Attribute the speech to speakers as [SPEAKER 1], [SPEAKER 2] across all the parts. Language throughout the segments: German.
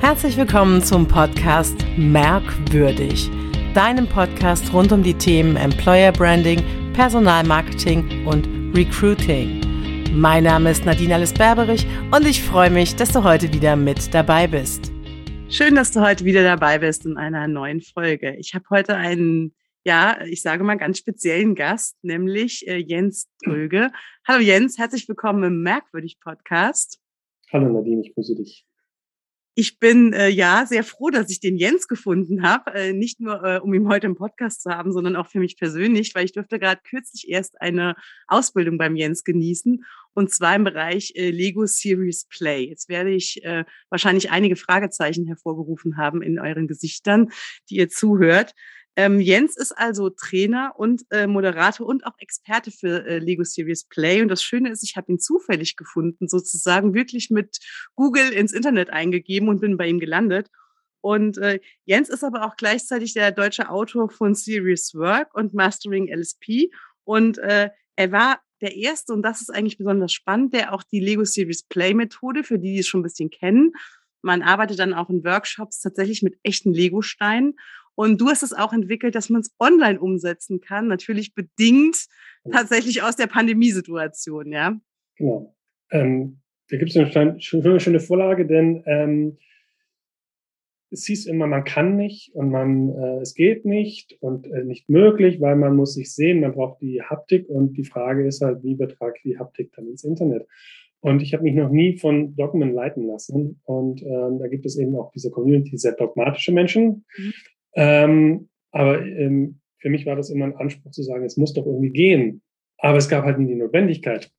[SPEAKER 1] Herzlich willkommen zum Podcast Merkwürdig, deinem Podcast rund um die Themen Employer Branding, Personalmarketing und Recruiting. Mein Name ist Nadine Alice Berberich und ich freue mich, dass du heute wieder mit dabei bist. Schön, dass du heute wieder dabei bist in einer neuen Folge. Ich habe heute einen, ja, ich sage mal ganz speziellen Gast, nämlich äh, Jens Tröge. Hallo Jens, herzlich willkommen im Merkwürdig Podcast.
[SPEAKER 2] Hallo Nadine, ich grüße dich.
[SPEAKER 1] Ich bin äh, ja sehr froh, dass ich den Jens gefunden habe. Äh, nicht nur, äh, um ihn heute im Podcast zu haben, sondern auch für mich persönlich, weil ich durfte gerade kürzlich erst eine Ausbildung beim Jens genießen und zwar im Bereich äh, Lego Series Play. Jetzt werde ich äh, wahrscheinlich einige Fragezeichen hervorgerufen haben in euren Gesichtern, die ihr zuhört. Ähm, Jens ist also Trainer und äh, Moderator und auch Experte für äh, Lego Series Play. Und das Schöne ist, ich habe ihn zufällig gefunden, sozusagen wirklich mit Google ins Internet eingegeben und bin bei ihm gelandet. Und äh, Jens ist aber auch gleichzeitig der deutsche Autor von Serious Work und Mastering LSP. Und äh, er war der erste, und das ist eigentlich besonders spannend, der auch die Lego Series Play Methode, für die, die es schon ein bisschen kennen, man arbeitet dann auch in Workshops tatsächlich mit echten Lego-Steinen. Und du hast es auch entwickelt, dass man es online umsetzen kann, natürlich bedingt tatsächlich aus der Pandemiesituation, ja?
[SPEAKER 2] Genau. Ähm, da gibt es eine schöne, schöne Vorlage, denn ähm, es hieß immer, man kann nicht und man, äh, es geht nicht und äh, nicht möglich, weil man muss sich sehen, man braucht die Haptik und die Frage ist halt, wie übertrage ich die Haptik dann ins Internet? Und ich habe mich noch nie von Dogmen leiten lassen. Und ähm, da gibt es eben auch diese Community sehr dogmatische Menschen. Mhm. Ähm, aber ähm, für mich war das immer ein Anspruch zu sagen, es muss doch irgendwie gehen. Aber es gab halt nie die Notwendigkeit.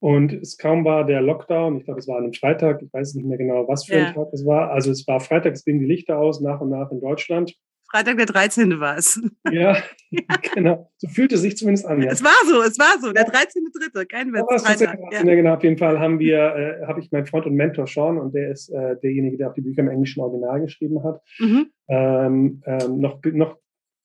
[SPEAKER 2] Und es kaum war der Lockdown, ich glaube, es war an einem Freitag, ich weiß nicht mehr genau, was für ja. ein Tag es war. Also es war Freitag, es gingen die Lichter aus, nach und nach in Deutschland.
[SPEAKER 1] Freitag der 13. war es.
[SPEAKER 2] Ja, genau. So fühlte es sich zumindest an.
[SPEAKER 1] Ja. Es war so, es war so. Der 13.3. Kein Witz.
[SPEAKER 2] Freitag. Ja. ja. genau. Auf jeden Fall haben wir, äh, habe ich meinen Freund und Mentor Sean und der ist äh, derjenige, der auch die Bücher im englischen Original geschrieben hat, mhm. ähm, ähm, noch, noch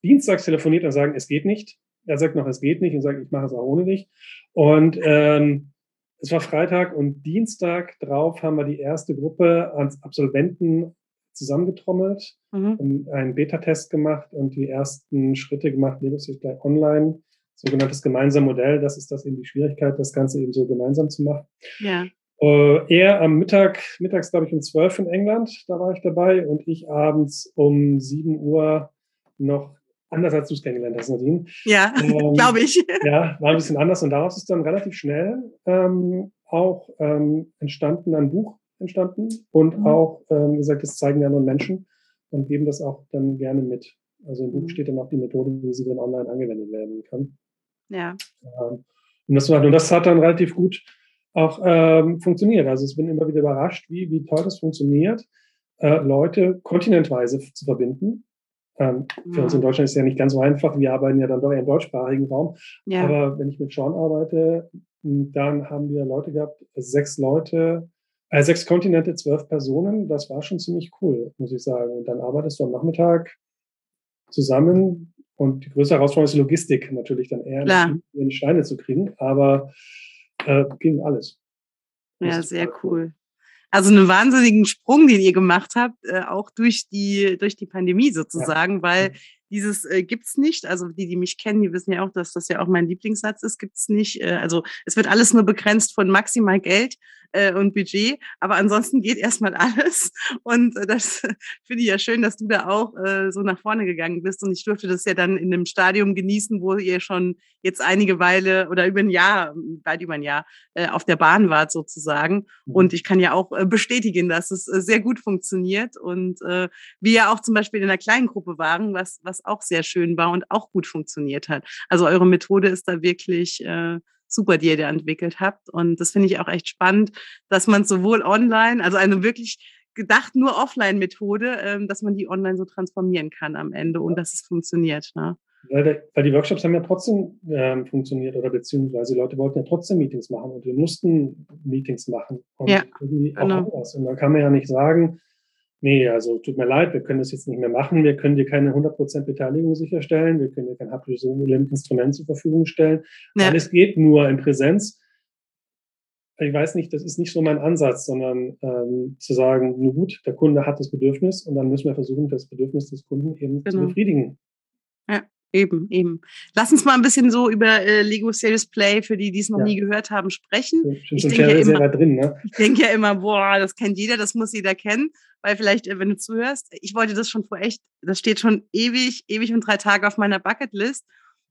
[SPEAKER 2] dienstags telefoniert und sagen, es geht nicht. Er sagt noch, es geht nicht und sagt, ich mache es auch ohne dich. Und ähm, es war Freitag und Dienstag drauf haben wir die erste Gruppe an Absolventen zusammengetrommelt mhm. und einen Beta-Test gemacht und die ersten Schritte gemacht, Lebensschicht gleich online, sogenanntes gemeinsame Modell. Das ist das eben die Schwierigkeit, das Ganze eben so gemeinsam zu machen. Ja. Äh, er am Mittag, mittags glaube ich um zwölf in England, da war ich dabei und ich abends um sieben Uhr noch anders als du es kennengelernt hast, Nadine.
[SPEAKER 1] Ja, ähm, glaube ich.
[SPEAKER 2] Ja, war ein bisschen anders und daraus ist dann relativ schnell ähm, auch ähm, entstanden ein Buch, entstanden und mhm. auch, ähm, gesagt, das zeigen wir anderen Menschen und geben das auch dann gerne mit. Also im Buch mhm. steht dann auch die Methode, wie sie dann online angewendet werden kann.
[SPEAKER 1] Ja.
[SPEAKER 2] Ähm, und, das, und das hat dann relativ gut auch ähm, funktioniert. Also ich bin immer wieder überrascht, wie, wie toll das funktioniert, äh, Leute kontinentweise zu verbinden. Ähm, mhm. Für uns in mhm. Deutschland ist es ja nicht ganz so einfach. Wir arbeiten ja dann doch eher im deutschsprachigen Raum. Ja. Aber wenn ich mit Sean arbeite, dann haben wir Leute gehabt, sechs Leute äh, sechs Kontinente, zwölf Personen, das war schon ziemlich cool, muss ich sagen. Und dann arbeitest du am Nachmittag zusammen und die größte Herausforderung ist Logistik natürlich dann eher in die Steine zu kriegen, aber äh, ging alles.
[SPEAKER 1] Ja, sehr cool. Also einen wahnsinnigen Sprung, den ihr gemacht habt, äh, auch durch die durch die Pandemie sozusagen, ja. weil dieses äh, gibt's nicht. Also die, die mich kennen, die wissen ja auch, dass das ja auch mein Lieblingssatz ist, gibt's nicht. Äh, also es wird alles nur begrenzt von maximal Geld äh, und Budget, aber ansonsten geht erstmal alles. Und äh, das finde ich ja schön, dass du da auch äh, so nach vorne gegangen bist. Und ich durfte das ja dann in einem Stadium genießen, wo ihr schon jetzt einige Weile oder über ein Jahr, weit über ein Jahr, äh, auf der Bahn wart sozusagen. Mhm. Und ich kann ja auch äh, bestätigen, dass es äh, sehr gut funktioniert. Und äh, wir ja auch zum Beispiel in einer kleinen Gruppe waren, was, was auch sehr schön war und auch gut funktioniert hat. Also eure Methode ist da wirklich äh, super, die ihr da entwickelt habt. Und das finde ich auch echt spannend, dass man sowohl online, also eine wirklich gedacht nur Offline-Methode, ähm, dass man die online so transformieren kann am Ende und dass es funktioniert. Ne?
[SPEAKER 2] Weil, der, weil die Workshops haben ja trotzdem ähm, funktioniert oder beziehungsweise Leute wollten ja trotzdem Meetings machen und wir mussten Meetings machen und ja, irgendwie auch genau. anders. Und dann kann man ja nicht sagen, nee, also tut mir leid, wir können das jetzt nicht mehr machen, wir können dir keine 100% Beteiligung sicherstellen, wir können dir kein haptisches Instrument zur Verfügung stellen. Ja. Alles geht nur in Präsenz. ich weiß nicht, das ist nicht so mein Ansatz, sondern ähm, zu sagen, nur gut, der Kunde hat das Bedürfnis und dann müssen wir versuchen, das Bedürfnis des Kunden eben genau. zu befriedigen.
[SPEAKER 1] Ja, eben, eben. Lass uns mal ein bisschen so über äh, Lego Series Play, für die, die es noch ja. nie gehört haben, sprechen.
[SPEAKER 2] Ich, denke ja immer, drin, ne?
[SPEAKER 1] ich denke ja immer, boah, das kennt jeder, das muss jeder kennen, weil vielleicht, äh, wenn du zuhörst, ich wollte das schon vor echt, das steht schon ewig, ewig und drei Tage auf meiner Bucketlist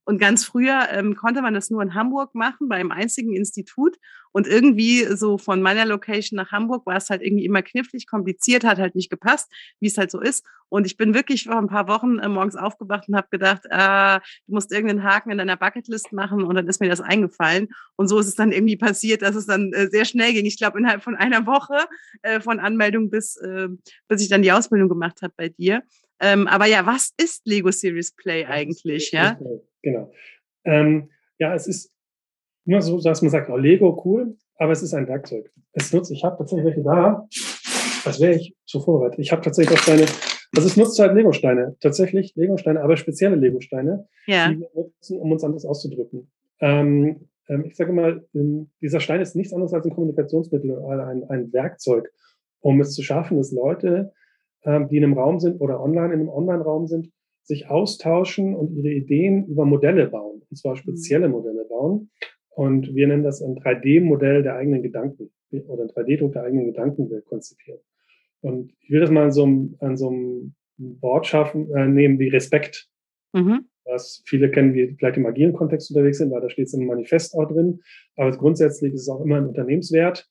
[SPEAKER 1] und ganz früher ähm, konnte man das nur in Hamburg machen, bei einem einzigen Institut. Und irgendwie so von meiner Location nach Hamburg war es halt irgendwie immer knifflig, kompliziert, hat halt nicht gepasst, wie es halt so ist. Und ich bin wirklich vor ein paar Wochen äh, morgens aufgewacht und habe gedacht, äh, du musst irgendeinen Haken in deiner Bucketlist machen. Und dann ist mir das eingefallen. Und so ist es dann irgendwie passiert, dass es dann äh, sehr schnell ging. Ich glaube, innerhalb von einer Woche äh, von Anmeldung bis, äh, bis ich dann die Ausbildung gemacht habe bei dir. Ähm, aber ja, was ist Lego Series Play eigentlich? Ja?
[SPEAKER 2] Genau. Ähm, ja, es ist immer so, dass man sagt, oh, Lego, cool, aber es ist ein Werkzeug. Es nutzt, ich habe tatsächlich welche da, als wäre ich so vorbereitet. Ich habe tatsächlich auch Steine, also es nutzt halt Lego-Steine, tatsächlich Lego-Steine, aber spezielle Lego-Steine,
[SPEAKER 1] ja.
[SPEAKER 2] die wir nutzen, um uns anders auszudrücken. Ähm, ähm, ich sage mal, ähm, dieser Stein ist nichts anderes als ein Kommunikationsmittel, ein, ein Werkzeug, um es zu schaffen, dass Leute, ähm, die in einem Raum sind oder online in einem Online-Raum sind, sich austauschen und ihre Ideen über Modelle bauen, und zwar spezielle mhm. Modelle bauen. Und wir nennen das ein 3D-Modell der eigenen Gedanken oder ein 3D-Druck der eigenen Gedankenwelt konzipieren. Und ich will das mal an so einem, an so einem Wort schaffen, äh, nehmen wie Respekt. Mhm. Was viele kennen, die vielleicht im agilen Kontext unterwegs sind, weil da steht es im Manifest auch drin. Aber grundsätzlich ist es auch immer ein Unternehmenswert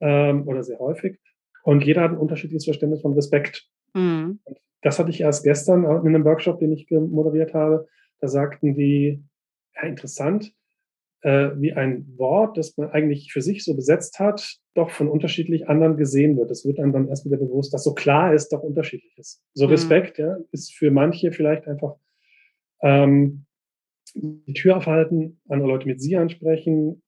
[SPEAKER 2] ähm, oder sehr häufig. Und jeder hat ein unterschiedliches Verständnis von Respekt. Mhm. Das hatte ich erst gestern in einem Workshop, den ich moderiert habe. Da sagten die, ja, interessant, äh, wie ein Wort, das man eigentlich für sich so besetzt hat, doch von unterschiedlich anderen gesehen wird. Das wird einem dann erst wieder bewusst, dass so klar ist, doch unterschiedlich ist. So mhm. Respekt, ja, ist für manche vielleicht einfach ähm, die Tür aufhalten, andere Leute mit Sie ansprechen,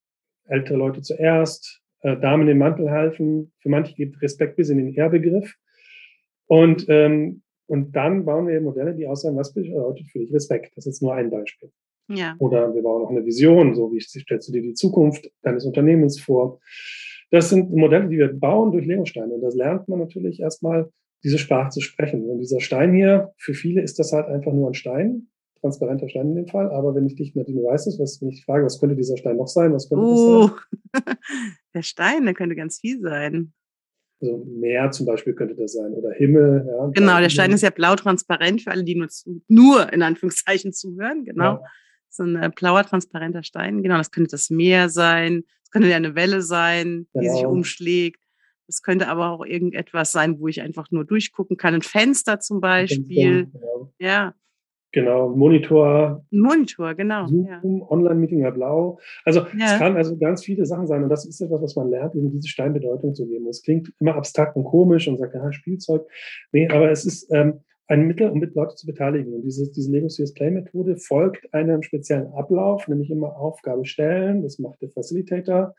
[SPEAKER 2] ältere Leute zuerst, äh, Damen den Mantel helfen. Für manche geht Respekt bis in den Ehrbegriff. Und, ähm, und dann bauen wir Modelle, die aussagen, was bedeutet für dich Respekt. Das ist nur ein Beispiel.
[SPEAKER 1] Ja.
[SPEAKER 2] Oder wir bauen auch eine Vision, so wie stellst du dir die Zukunft deines Unternehmens vor. Das sind Modelle, die wir bauen durch Legosteine. Und das lernt man natürlich erstmal, diese Sprache zu sprechen. Und dieser Stein hier, für viele ist das halt einfach nur ein Stein, transparenter Stein in dem Fall. Aber wenn ich dich, Nadine, weiß es, was, wenn ich frage, was könnte dieser Stein noch sein? Was könnte
[SPEAKER 1] uh, das sein? der Stein, der könnte ganz viel sein.
[SPEAKER 2] Also Meer zum Beispiel könnte das sein oder Himmel. Ja,
[SPEAKER 1] genau, der Stein ist ja blau transparent für alle, die nur, zu, nur in Anführungszeichen zuhören. Genau. Ja. So ein äh, blauer, transparenter Stein. Genau, das könnte das Meer sein. Das könnte ja eine Welle sein, die genau. sich umschlägt. Das könnte aber auch irgendetwas sein, wo ich einfach nur durchgucken kann. Ein Fenster zum Beispiel. Fenster, genau. Ja.
[SPEAKER 2] Genau, Monitor.
[SPEAKER 1] Monitor, genau.
[SPEAKER 2] Zoom, ja. Online-Meeting wäre blau. Also ja. es kann also ganz viele Sachen sein und das ist etwas, was man lernt, eben diese Steinbedeutung zu geben. Es klingt immer abstrakt und komisch und sagt, ja, Spielzeug. Nee, aber es ist ähm, ein Mittel, um mit Leute zu beteiligen. Und diese, diese Lego CS Play Methode folgt einem speziellen Ablauf, nämlich immer Aufgabe stellen. Das macht der Facilitator.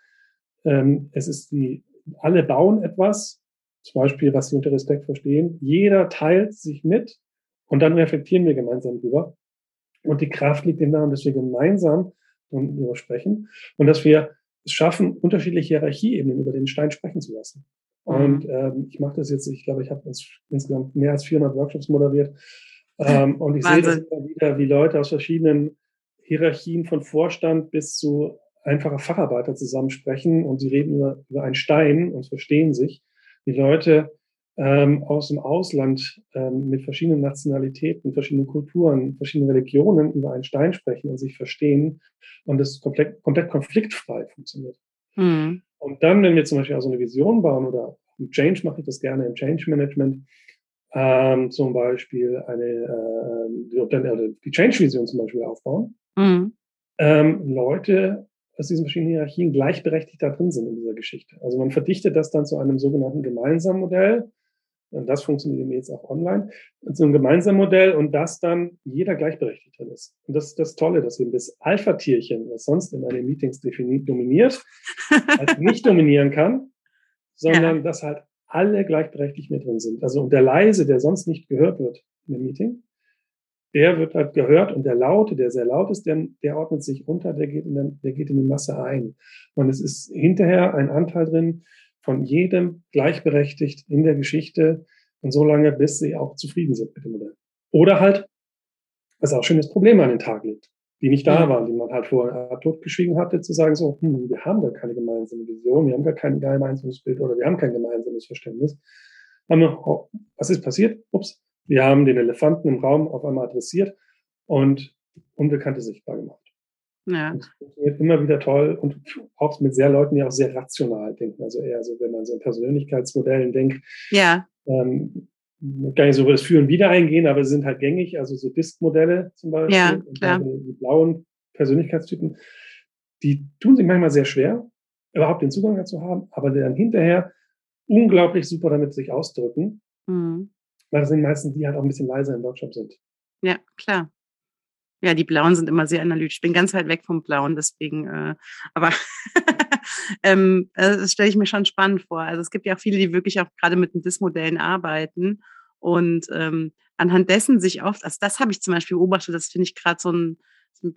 [SPEAKER 2] Ähm, es ist die, alle bauen etwas, zum Beispiel, was sie unter Respekt verstehen. Jeder teilt sich mit und dann reflektieren wir gemeinsam drüber. Und die Kraft liegt eben daran, dass wir gemeinsam darüber sprechen und dass wir es schaffen, unterschiedliche Hierarchieebenen über den Stein sprechen zu lassen. Mhm. Und ähm, ich mache das jetzt, ich glaube, ich habe insgesamt mehr als 400 Workshops moderiert. Ähm, und ich sehe das immer wieder, wie Leute aus verschiedenen Hierarchien von Vorstand bis zu einfacher Facharbeiter zusammensprechen und sie reden über, über einen Stein und verstehen sich. Die Leute ähm, aus dem Ausland ähm, mit verschiedenen Nationalitäten, verschiedenen Kulturen, verschiedenen Religionen über einen Stein sprechen und sich verstehen und das komplett, komplett konfliktfrei funktioniert. Mhm. Und dann, wenn wir zum Beispiel also eine Vision bauen oder im Change mache ich das gerne im Change Management, ähm, zum Beispiel eine, äh, die Change-Vision zum Beispiel aufbauen, mhm. ähm, Leute aus diesen verschiedenen Hierarchien gleichberechtigt da drin sind in dieser Geschichte. Also man verdichtet das dann zu einem sogenannten gemeinsamen Modell, und das funktioniert eben jetzt auch online, so ein gemeinsames Modell und das dann jeder gleichberechtigt drin ist. Und das ist das Tolle, dass eben das Alpha-Tierchen, was sonst in einem Meetings dominiert, halt nicht dominieren kann, sondern ja. dass halt alle gleichberechtigt mit drin sind. Also und der Leise, der sonst nicht gehört wird in einem Meeting, der wird halt gehört und der Laute, der sehr laut ist, der, der ordnet sich unter, der geht, in der, der geht in die Masse ein. Und es ist hinterher ein Anteil drin von jedem gleichberechtigt in der Geschichte und so lange, bis sie auch zufrieden sind mit dem Modell. Oder halt, was auch schönes Problem an den Tag legt, die nicht da waren, die man halt vorher totgeschwiegen hatte, zu sagen so, hm, wir haben gar keine gemeinsame Vision, wir haben gar kein gemeinsames Bild oder wir haben kein gemeinsames Verständnis. Was ist passiert? Ups, wir haben den Elefanten im Raum auf einmal adressiert und Unbekannte sichtbar gemacht. Ja. Das funktioniert immer wieder toll und auch mit sehr Leuten, die auch sehr rational denken. Also eher so, wenn man so in Persönlichkeitsmodellen denkt.
[SPEAKER 1] Ja.
[SPEAKER 2] Ähm, gar nicht so über das Führen wieder eingehen, aber sie sind halt gängig, also so Disk-Modelle zum Beispiel.
[SPEAKER 1] Ja, klar.
[SPEAKER 2] Die blauen Persönlichkeitstypen, die tun sich manchmal sehr schwer, überhaupt den Zugang dazu haben, aber dann hinterher unglaublich super damit sich ausdrücken. Mhm. Weil das sind meistens die halt auch ein bisschen leiser im Workshop sind.
[SPEAKER 1] Ja, klar. Ja, die Blauen sind immer sehr analytisch. Ich bin ganz weit weg vom Blauen, deswegen, äh, aber ähm, äh, das stelle ich mir schon spannend vor. Also es gibt ja auch viele, die wirklich auch gerade mit den DIS-Modellen arbeiten und ähm, anhand dessen sich oft, also das habe ich zum Beispiel beobachtet, das finde ich gerade so ein,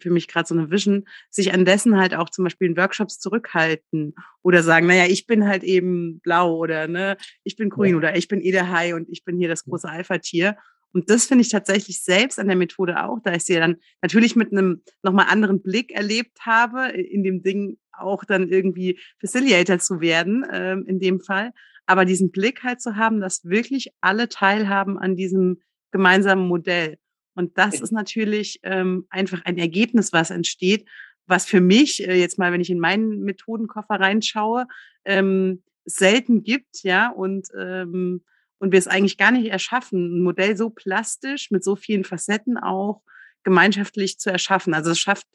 [SPEAKER 1] für mich gerade so eine Vision, sich an dessen halt auch zum Beispiel in Workshops zurückhalten oder sagen, naja, ich bin halt eben blau oder ne, ich bin grün ja. oder ich bin eh der Hai und ich bin hier das große Alpha-Tier. Und das finde ich tatsächlich selbst an der Methode auch, da ich sie dann natürlich mit einem nochmal anderen Blick erlebt habe, in dem Ding auch dann irgendwie Facilitator zu werden, ähm, in dem Fall. Aber diesen Blick halt zu haben, dass wirklich alle teilhaben an diesem gemeinsamen Modell. Und das ist natürlich ähm, einfach ein Ergebnis, was entsteht, was für mich äh, jetzt mal, wenn ich in meinen Methodenkoffer reinschaue, ähm, selten gibt, ja, und, ähm, und wir es eigentlich gar nicht erschaffen, ein Modell so plastisch mit so vielen Facetten auch gemeinschaftlich zu erschaffen. Also es schafft,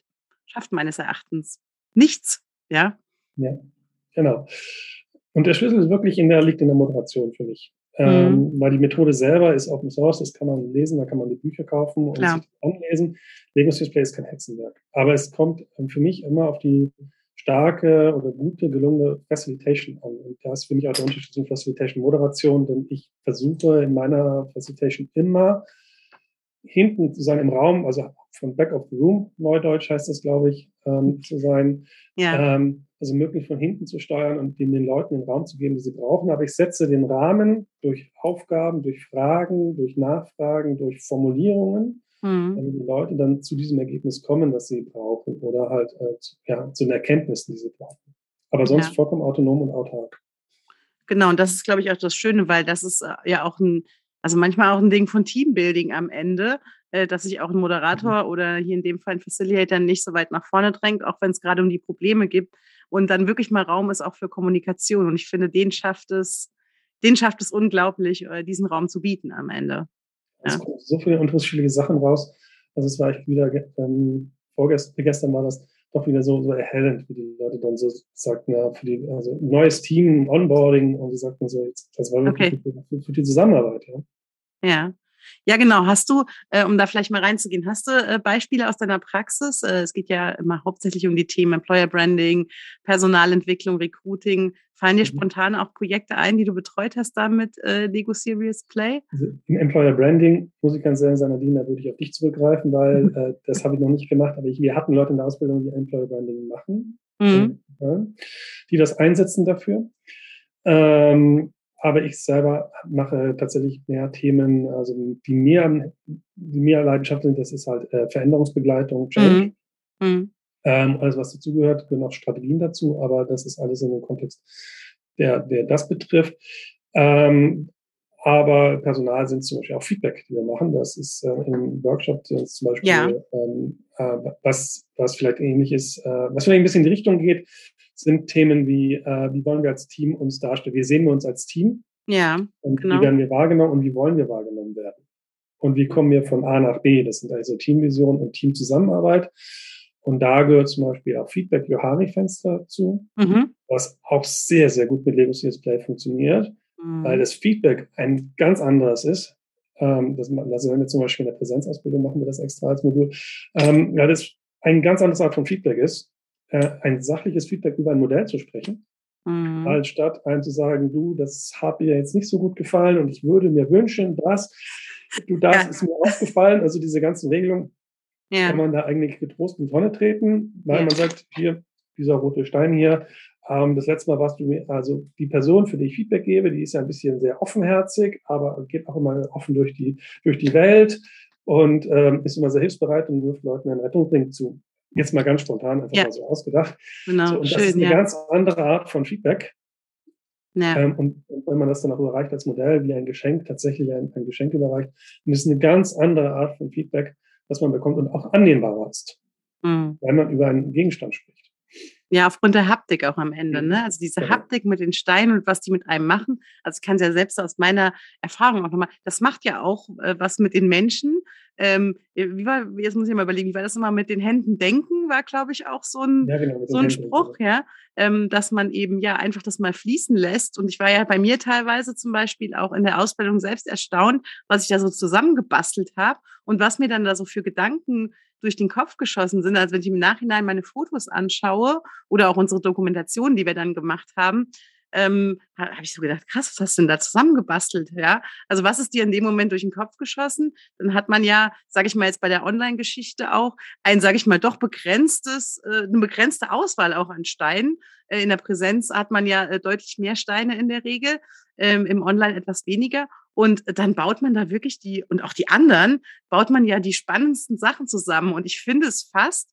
[SPEAKER 1] schafft meines Erachtens nichts, ja.
[SPEAKER 2] Ja, genau. Und der Schlüssel ist wirklich in der, liegt in der Moderation für mich. Ähm, mhm. weil die Methode selber ist Open Source, das kann man lesen, da kann man die Bücher kaufen und Klar. sich anlesen. Lego Display ist kein Hexenwerk. Aber es kommt ähm, für mich immer auf die starke oder gute, gelungene Facilitation an. Und da ist für mich auch der Unterschied zwischen Facilitation Moderation, denn ich versuche in meiner Facilitation immer hinten zu sein im Raum, also von Back of the Room, Neudeutsch heißt das, glaube ich, ähm, zu sein. Ja. Ähm, also möglich von hinten zu steuern und den Leuten den Raum zu geben, die sie brauchen. Aber ich setze den Rahmen durch Aufgaben, durch Fragen, durch Nachfragen, durch Formulierungen, mhm. damit die Leute dann zu diesem Ergebnis kommen, das sie brauchen oder halt äh, zu, ja, zu den Erkenntnissen, die sie brauchen. Aber sonst ja. vollkommen autonom und autark.
[SPEAKER 1] Genau, und das ist, glaube ich, auch das Schöne, weil das ist äh, ja auch ein, also manchmal auch ein Ding von Teambuilding am Ende, äh, dass sich auch ein Moderator mhm. oder hier in dem Fall ein Facilitator nicht so weit nach vorne drängt, auch wenn es gerade um die Probleme gibt, und dann wirklich mal Raum ist auch für Kommunikation. Und ich finde, den schafft es, den schafft es unglaublich, äh, diesen Raum zu bieten am Ende.
[SPEAKER 2] Es kommen so viele unterschiedliche Sachen raus. Also es war echt wieder, ähm, vorgestern gestern war das doch wieder so, so erhellend, wie die Leute dann so sagten, ja, für die, also neues Team, Onboarding und sie sagten so, das war wirklich okay. für, für, für, die Zusammenarbeit, ja.
[SPEAKER 1] Ja. Ja, genau. Hast du, äh, um da vielleicht mal reinzugehen, hast du äh, Beispiele aus deiner Praxis? Äh, es geht ja immer hauptsächlich um die Themen Employer Branding, Personalentwicklung, Recruiting. Fallen dir mhm. spontan auch Projekte ein, die du betreut hast da mit äh, Lego Serious Play?
[SPEAKER 2] Also Im Employer Branding muss ich ganz ehrlich sagen, Nadine, da würde ich auf dich zurückgreifen, weil äh, das habe ich noch nicht gemacht, aber ich, wir hatten Leute in der Ausbildung, die Employer Branding machen, mhm. äh, die das einsetzen dafür. Ähm, aber ich selber mache tatsächlich mehr Themen, also die mir, die mir Leidenschaft sind, das ist halt äh, Veränderungsbegleitung, Change. Mhm. Mhm. Ähm, alles, was dazugehört, gehören auch Strategien dazu, aber das ist alles in dem Kontext, der, der das betrifft. Ähm, aber Personal sind zum Beispiel auch Feedback, die wir machen. Das ist äh, im Workshop zum Beispiel, ja. ähm, äh, was, was vielleicht ähnlich ist, äh, was vielleicht ein bisschen in die Richtung geht, sind Themen wie, äh, wie wollen wir als Team uns darstellen? Wie sehen wir uns als Team?
[SPEAKER 1] Ja,
[SPEAKER 2] und genau. Wie werden wir wahrgenommen und wie wollen wir wahrgenommen werden? Und wie kommen wir von A nach B? Das sind also Teamvision und Teamzusammenarbeit. Und da gehört zum Beispiel auch Feedback Johari-Fenster zu, mhm. was auch sehr, sehr gut mit CS Play funktioniert, mhm. weil das Feedback ein ganz anderes ist. Ähm, das, also wenn wir zum Beispiel in der Präsenzausbildung machen wir das extra als Modul, ähm, ja, das ein ganz anderes Art von Feedback ist äh, ein sachliches Feedback über ein Modell zu sprechen, mhm. anstatt einem zu sagen, du, das hat mir jetzt nicht so gut gefallen und ich würde mir wünschen, dass du darfst, ja. ist mir aufgefallen, also diese ganzen Regelungen ja. kann man da eigentlich getrost in die Tonne treten, weil ja. man sagt, hier, dieser rote Stein hier, ähm, das letzte Mal warst du mir, also die Person, für die ich Feedback gebe, die ist ja ein bisschen sehr offenherzig, aber geht auch immer offen durch die, durch die Welt und ähm, ist immer sehr hilfsbereit und wirft Leuten einen Rettungsring zu. Jetzt mal ganz spontan, einfach ja. mal so ausgedacht. Genau, so, und schön, das ist eine ja. ganz andere Art von Feedback. Ja. Ähm, und, und, wenn man das dann auch überreicht als Modell, wie ein Geschenk, tatsächlich ein, ein Geschenk überreicht, dann ist eine ganz andere Art von Feedback, was man bekommt und auch annehmbarer ist, mhm. wenn man über einen Gegenstand spricht.
[SPEAKER 1] Ja, aufgrund der Haptik auch am Ende. Ne? Also diese Haptik mit den Steinen und was die mit einem machen. Also ich kann es ja selbst aus meiner Erfahrung auch nochmal, das macht ja auch äh, was mit den Menschen. Ähm, äh, wie war, jetzt muss ich mal überlegen, wie war das nochmal mit den Händen denken, war, glaube ich, auch so ein, ja, genau, so ein Spruch, ja, ähm, dass man eben ja einfach das mal fließen lässt. Und ich war ja bei mir teilweise zum Beispiel auch in der Ausbildung selbst erstaunt, was ich da so zusammengebastelt habe und was mir dann da so für Gedanken durch den Kopf geschossen sind. Also wenn ich im Nachhinein meine Fotos anschaue oder auch unsere Dokumentation, die wir dann gemacht haben, ähm, habe ich so gedacht, krass, was hast du denn da zusammengebastelt? Ja, also was ist dir in dem Moment durch den Kopf geschossen? Dann hat man ja, sage ich mal jetzt bei der Online-Geschichte auch, ein, sage ich mal, doch begrenztes, äh, eine begrenzte Auswahl auch an Steinen. Äh, in der Präsenz hat man ja äh, deutlich mehr Steine in der Regel, ähm, im Online etwas weniger. Und dann baut man da wirklich die, und auch die anderen, baut man ja die spannendsten Sachen zusammen. Und ich finde es fast,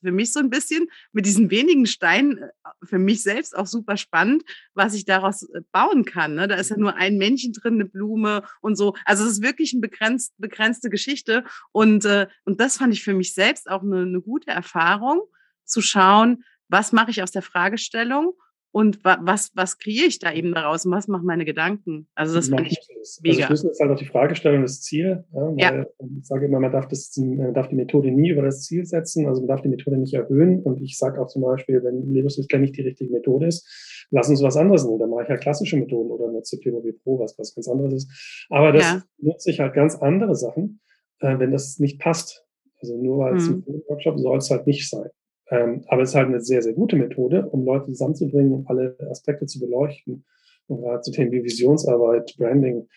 [SPEAKER 1] für mich so ein bisschen, mit diesen wenigen Steinen, äh, für mich selbst auch super spannend, was ich daraus äh, bauen kann. Ne? Da ist ja nur ein Männchen drin, eine Blume und so. Also es ist wirklich eine begrenzt, begrenzte Geschichte. Und, äh, und das fand ich für mich selbst auch eine, eine gute Erfahrung, zu schauen, was mache ich aus der Fragestellung und wa was, was kreiere ich da eben daraus und was machen meine Gedanken? Also das finde ich
[SPEAKER 2] also mega. Also ist halt auch die Fragestellung das Ziel. Ja, ja. Ich sage immer, man darf, das, man darf die Methode nie über das Ziel setzen, also man darf die Methode nicht erhöhen. Und ich sage auch zum Beispiel, wenn Lebenssystem nicht die richtige Methode ist, lass uns was anderes nehmen. Dann mache ich halt klassische Methoden oder nutze Plimobil Pro, was, was ganz anderes ist. Aber das ja. nutze ich halt ganz andere Sachen, äh, wenn das nicht passt. Also nur weil es mhm. ein Workshop soll es halt nicht sein. Ähm, aber es ist halt eine sehr, sehr gute Methode, um Leute zusammenzubringen, um alle Aspekte zu beleuchten. Und gerade zu Themen wie Visionsarbeit, Branding,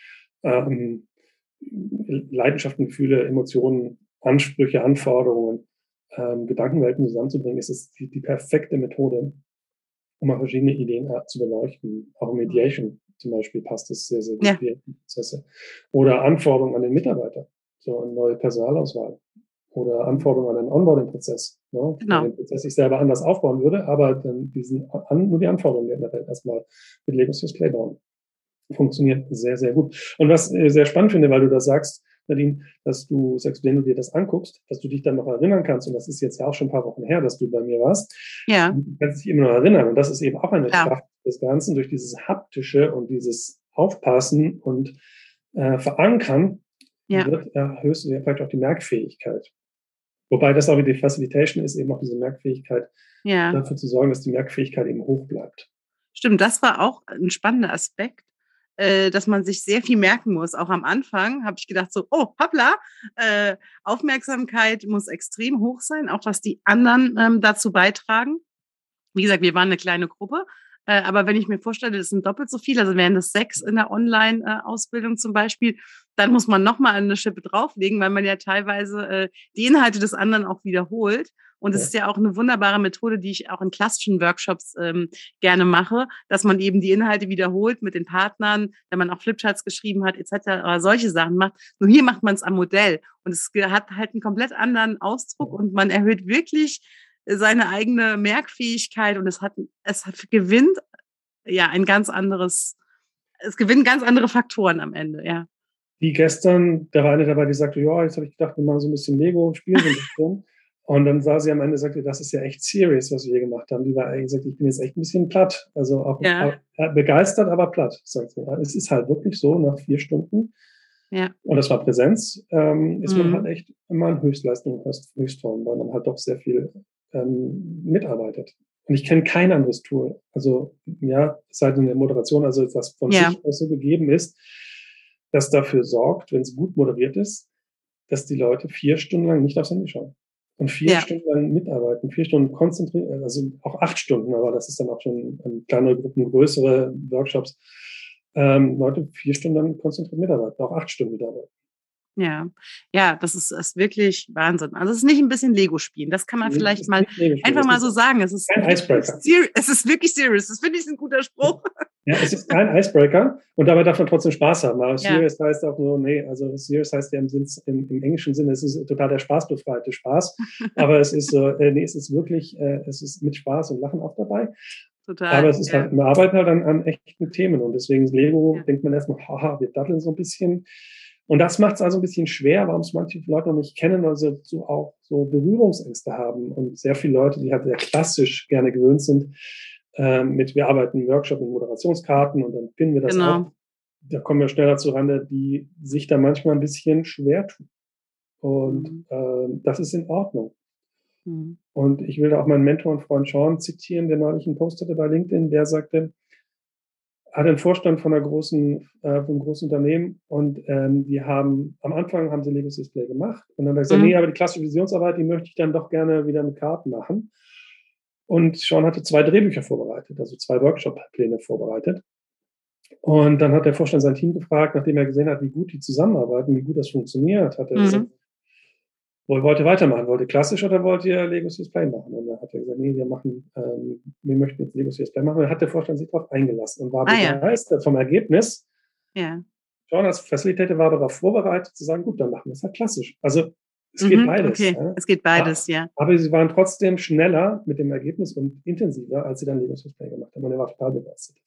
[SPEAKER 2] ähm, Leidenschaften, Gefühle, Emotionen, Ansprüche, Anforderungen, ähm, Gedankenwelten zusammenzubringen, ist es die, die, perfekte Methode, um mal verschiedene Ideen äh, zu beleuchten. Auch Mediation zum Beispiel passt es sehr, sehr gut ja. Prozesse. Oder Anforderungen an den Mitarbeiter, so eine neue Personalauswahl oder Anforderungen an den Onboarding-Prozess. Ne? Genau. Den Prozess ich selber anders aufbauen würde, aber dann diesen, an, nur die Anforderungen generell erstmal mit fürs Playdown. Funktioniert sehr, sehr gut. Und was ich sehr spannend finde, weil du da sagst, Nadine, dass du sagst, wenn du dir das anguckst, dass du dich dann noch erinnern kannst, und das ist jetzt ja auch schon ein paar Wochen her, dass du bei mir warst. Ja. Du kannst dich immer noch erinnern. Und das ist eben auch eine ja. Kraft des Ganzen, durch dieses haptische und dieses Aufpassen und äh, Verankern, ja. wird erhöhst du ja vielleicht auch die Merkfähigkeit. Wobei das auch wieder die Facilitation ist, eben auch diese Merkfähigkeit, ja. dafür zu sorgen, dass die Merkfähigkeit eben hoch bleibt.
[SPEAKER 1] Stimmt, das war auch ein spannender Aspekt, äh, dass man sich sehr viel merken muss. Auch am Anfang habe ich gedacht so, oh, hoppla, äh, Aufmerksamkeit muss extrem hoch sein, auch was die anderen ähm, dazu beitragen. Wie gesagt, wir waren eine kleine Gruppe, äh, aber wenn ich mir vorstelle, das sind doppelt so viele, also wären das sechs in der Online-Ausbildung zum Beispiel, dann muss man nochmal eine Schippe drauflegen, weil man ja teilweise äh, die Inhalte des anderen auch wiederholt. Und es ist ja auch eine wunderbare Methode, die ich auch in klassischen Workshops ähm, gerne mache, dass man eben die Inhalte wiederholt mit den Partnern, wenn man auch Flipcharts geschrieben hat, etc., oder solche Sachen macht. Nur hier macht man es am Modell. Und es hat halt einen komplett anderen Ausdruck und man erhöht wirklich seine eigene Merkfähigkeit und es hat, es hat, gewinnt ja ein ganz anderes, es gewinnt ganz andere Faktoren am Ende, ja
[SPEAKER 2] wie gestern, da war eine dabei, die sagte, ja, jetzt habe ich gedacht, wir machen so ein bisschen Lego, spielen so ein bisschen. Und dann sah sie am Ende, sagte, das ist ja echt serious, was wir hier gemacht haben. Die war eigentlich gesagt, ich bin jetzt echt ein bisschen platt. Also auch ja. begeistert, aber platt, sagt sie. Es ist halt wirklich so, nach vier Stunden, ja. und das war Präsenz, ähm, ist mhm. man halt echt immer in Höchstleistung, Höchstform, weil man halt doch sehr viel ähm, mitarbeitet. Und ich kenne kein anderes Tool. Also, ja, seit in der Moderation, also das von ja. sich aus so gegeben ist, das dafür sorgt, wenn es gut moderiert ist, dass die Leute vier Stunden lang nicht aufs Handy schauen. Und vier ja. Stunden lang mitarbeiten, vier Stunden konzentrieren, also auch acht Stunden, aber das ist dann auch schon kleinere Gruppen, größere Workshops. Ähm, Leute vier Stunden lang konzentriert mitarbeiten, auch acht Stunden mitarbeiten.
[SPEAKER 1] Ja, ja, das ist, ist wirklich Wahnsinn. Also es ist nicht ein bisschen Lego spielen. Das kann man nee, vielleicht mal einfach mal so sagen. Es ist
[SPEAKER 2] kein Icebreaker.
[SPEAKER 1] Es ist wirklich serious. Das finde ich ein guter Spruch.
[SPEAKER 2] Ja, es ist kein Icebreaker und dabei darf man trotzdem Spaß haben. Aber ja. serious heißt auch nur, nee, also serious heißt ja im, Sinn, im, im englischen Sinne, es ist total der spaßbefreite Spaß. Aber es ist so, äh, nee, es ist wirklich, äh, es ist mit Spaß und Lachen auch dabei. Total. Aber es ist ja. halt, wir arbeiten halt an, an echten Themen und deswegen Lego ja. denkt man erstmal, haha, wir datteln so ein bisschen. Und das macht es also ein bisschen schwer, warum es manche Leute noch nicht kennen, weil sie so auch so Berührungsängste haben. Und sehr viele Leute, die halt sehr klassisch gerne gewöhnt sind, äh, mit wir arbeiten im Workshop mit Moderationskarten und dann finden wir das genau. auch. Da kommen wir schneller zu Rande, die sich da manchmal ein bisschen schwer tun. Und mhm. äh, das ist in Ordnung. Mhm. Und ich will da auch meinen Mentor und Freund Sean zitieren, der neulich einen Post hatte bei LinkedIn, der sagte, hat einen Vorstand von einer großen, äh, von einem großen Unternehmen und ähm, die haben, am Anfang haben sie Legos Display gemacht und dann hat er gesagt, mhm. nee, aber die klassische Visionsarbeit, die möchte ich dann doch gerne wieder mit Karten machen. Und Sean hatte zwei Drehbücher vorbereitet, also zwei Workshop-Pläne vorbereitet. Und dann hat der Vorstand sein Team gefragt, nachdem er gesehen hat, wie gut die zusammenarbeiten, wie gut das funktioniert, hat er mhm. gesagt, wo wollt ihr weitermachen? Wollt ihr klassisch oder wollt ihr Lego Serious Play machen? Und dann hat er gesagt, nee, wir machen, ähm, wir möchten jetzt Lego Serious Play machen. Und dann hat der Vorstand sich darauf eingelassen und war ah, begeistert ja. vom Ergebnis.
[SPEAKER 1] Ja.
[SPEAKER 2] John als Facilitator war darauf vorbereitet zu sagen, gut, dann machen wir es halt klassisch. Also es mhm, geht beides.
[SPEAKER 1] Okay. Ja. Es geht beides, ja.
[SPEAKER 2] Aber sie waren trotzdem schneller mit dem Ergebnis und intensiver, als sie dann Lego Serious Play gemacht haben. Und er war total begeistert.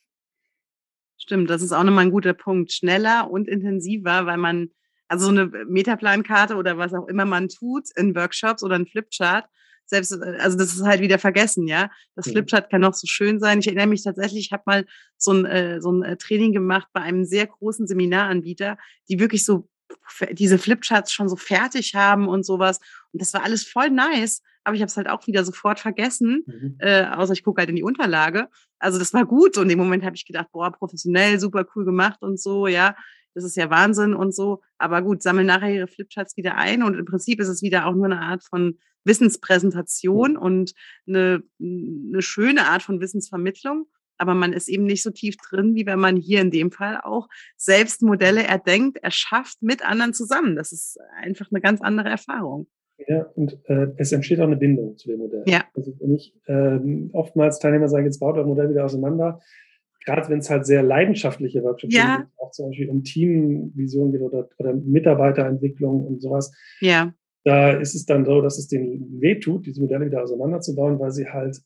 [SPEAKER 1] Stimmt, das ist auch nochmal ein guter Punkt. Schneller und intensiver, weil man also so eine Metaplankarte oder was auch immer man tut in Workshops oder ein Flipchart, selbst, äh, also das ist halt wieder vergessen, ja. Das mhm. Flipchart kann noch so schön sein. Ich erinnere mich tatsächlich, ich habe mal so ein, äh, so ein äh, Training gemacht bei einem sehr großen Seminaranbieter, die wirklich so diese Flipcharts schon so fertig haben und sowas. Und das war alles voll nice, aber ich habe es halt auch wieder sofort vergessen, mhm. äh, außer ich gucke halt in die Unterlage. Also das war gut und in dem Moment habe ich gedacht, boah, professionell, super cool gemacht und so, ja das ist ja Wahnsinn und so. Aber gut, sammeln nachher ihre Flipcharts wieder ein und im Prinzip ist es wieder auch nur eine Art von Wissenspräsentation und eine, eine schöne Art von Wissensvermittlung. Aber man ist eben nicht so tief drin, wie wenn man hier in dem Fall auch selbst Modelle erdenkt, erschafft mit anderen zusammen. Das ist einfach eine ganz andere Erfahrung.
[SPEAKER 2] Ja, und äh, es entsteht auch eine Bindung zu dem Modell.
[SPEAKER 1] Ja.
[SPEAKER 2] Also wenn ich ähm, oftmals Teilnehmer sagen, jetzt baut das Modell wieder auseinander, gerade wenn es halt sehr leidenschaftliche Workshops
[SPEAKER 1] ja.
[SPEAKER 2] sind, auch zum Beispiel um Teamvision geht oder, oder Mitarbeiterentwicklung und sowas.
[SPEAKER 1] Ja.
[SPEAKER 2] Da ist es dann so, dass es denen wehtut, diese Modelle wieder auseinanderzubauen, weil sie halt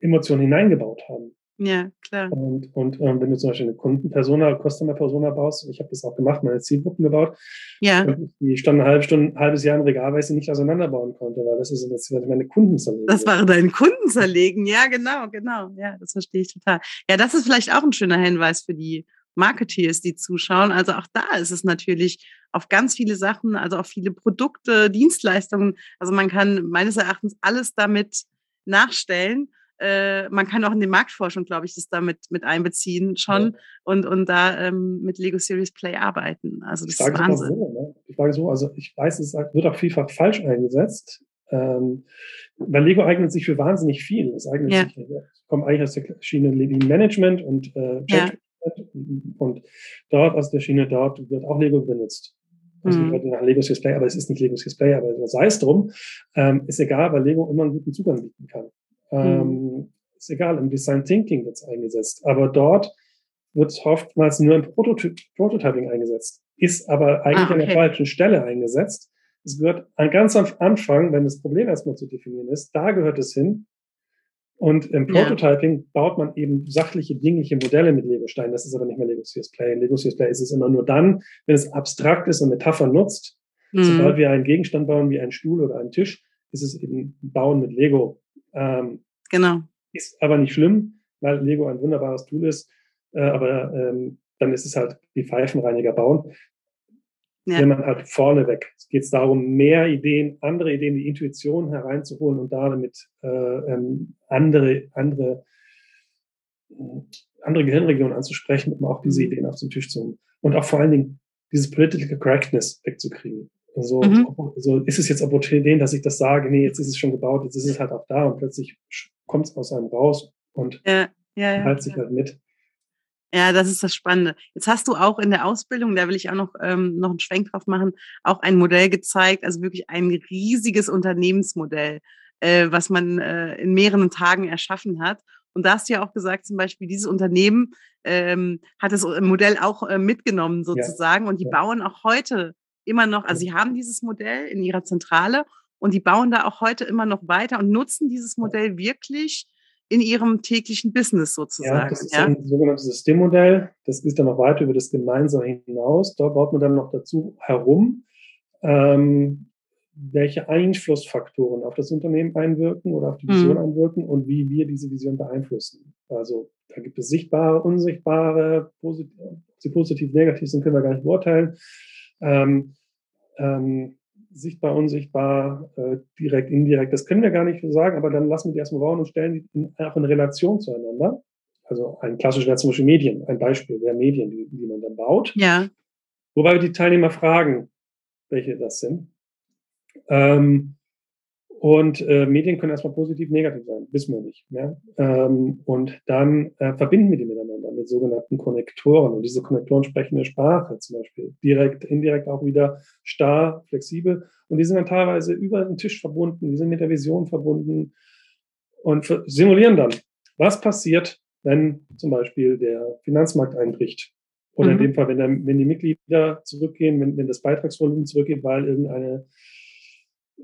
[SPEAKER 2] Emotionen hineingebaut haben.
[SPEAKER 1] Ja, klar.
[SPEAKER 2] Und, und ähm, wenn du zum Beispiel eine Kundenpersona, Customer-Persona baust, ich habe das auch gemacht, meine Zielgruppen gebaut,
[SPEAKER 1] ja.
[SPEAKER 2] die standen eine halbe Stunde, ein halbes Jahr im Regal, weil ich sie nicht auseinanderbauen konnte, weil das ist das meine Kunden zerlegen.
[SPEAKER 1] Das waren deine Kunden zerlegen, ja, genau, genau. Ja, das verstehe ich total. Ja, das ist vielleicht auch ein schöner Hinweis für die Marketeers, die zuschauen. Also auch da ist es natürlich auf ganz viele Sachen, also auf viele Produkte, Dienstleistungen. Also man kann meines Erachtens alles damit nachstellen äh, man kann auch in die Marktforschung, glaube ich, das damit mit einbeziehen schon ja. und, und da ähm, mit Lego Series Play arbeiten. Also das ist Wahnsinn.
[SPEAKER 2] So, ne? Ich frage so, also ich weiß, es wird auch vielfach falsch eingesetzt. Ähm, weil Lego eignet sich für wahnsinnig viel. Es eignet ja. sich, es kommt eigentlich aus der Schiene Lean Management und äh, ja. und dort aus der Schiene dort wird auch Lego benutzt. Also mhm. heute nach Lego Play, aber es ist nicht Lego Play, aber sei es drum, ähm, ist egal, weil Lego immer einen guten Zugang bieten kann. Ähm, mhm. Ist egal, im Design Thinking wird es eingesetzt. Aber dort wird es oftmals nur im Prototyp Prototyping eingesetzt. Ist aber eigentlich ah, okay. an der falschen Stelle eingesetzt. Es gehört an ganz am Anfang, wenn das Problem erstmal zu definieren ist, da gehört es hin. Und im Prototyping ja. baut man eben sachliche, dingliche Modelle mit Lego-Steinen. Das ist aber nicht mehr Lego CS Play. In Lego CS Play ist es immer nur dann, wenn es abstrakt ist und Metapher nutzt. Mhm. Sobald wir einen Gegenstand bauen, wie einen Stuhl oder einen Tisch, ist es eben Bauen mit Lego.
[SPEAKER 1] Ähm, genau.
[SPEAKER 2] Ist aber nicht schlimm, weil Lego ein wunderbares Tool ist. Äh, aber ähm, dann ist es halt wie Pfeifenreiniger bauen. Ja. Wenn man halt vorne weg. Es geht darum, mehr Ideen, andere Ideen, die Intuition hereinzuholen und damit äh, ähm, andere, andere, andere Gehirnregionen anzusprechen, um auch diese mhm. Ideen auf den Tisch zu holen. Und auch vor allen Dingen dieses Political Correctness wegzukriegen. So, mhm. so ist es jetzt opportun, dass ich das sage, nee, jetzt ist es schon gebaut, jetzt ist es halt auch da und plötzlich kommt es aus einem raus und
[SPEAKER 1] ja, ja, ja,
[SPEAKER 2] halt sich halt mit.
[SPEAKER 1] Ja, das ist das Spannende. Jetzt hast du auch in der Ausbildung, da will ich auch noch, ähm, noch einen Schwenk drauf machen, auch ein Modell gezeigt, also wirklich ein riesiges Unternehmensmodell, äh, was man äh, in mehreren Tagen erschaffen hat. Und da hast du ja auch gesagt, zum Beispiel, dieses Unternehmen ähm, hat das Modell auch äh, mitgenommen sozusagen ja. und die ja. bauen auch heute immer noch, also sie haben dieses Modell in ihrer Zentrale und die bauen da auch heute immer noch weiter und nutzen dieses Modell wirklich in ihrem täglichen Business sozusagen. Ja,
[SPEAKER 2] das ist ja? ein sogenanntes Systemmodell. Das ist dann noch weiter über das Gemeinsame hinaus. Da baut man dann noch dazu herum, ähm, welche Einflussfaktoren auf das Unternehmen einwirken oder auf die Vision mhm. einwirken und wie wir diese Vision beeinflussen. Also da gibt es sichtbare, unsichtbare, positiv, sie positiv, negativ sind, können wir gar nicht beurteilen. Ähm, ähm, sichtbar, unsichtbar, äh, direkt, indirekt, das können wir gar nicht sagen, aber dann lassen wir die erstmal bauen und stellen die in, auch in Relation zueinander. Also ein klassisches wäre zum Beispiel Medien, ein Beispiel wäre Medien, die, die man dann baut.
[SPEAKER 1] Ja.
[SPEAKER 2] Wobei wir die Teilnehmer fragen, welche das sind. Ähm, und äh, Medien können erstmal positiv, negativ sein, wissen wir nicht. Ja? Ähm, und dann äh, verbinden wir die miteinander mit sogenannten Konnektoren. Und diese Konnektoren sprechen eine Sprache zum Beispiel. Direkt, indirekt auch wieder starr, flexibel. Und die sind dann teilweise über den Tisch verbunden, die sind mit der Vision verbunden und simulieren dann, was passiert, wenn zum Beispiel der Finanzmarkt einbricht. Oder mhm. in dem Fall, wenn, der, wenn die Mitglieder zurückgehen, wenn, wenn das Beitragsvolumen zurückgeht, weil irgendeine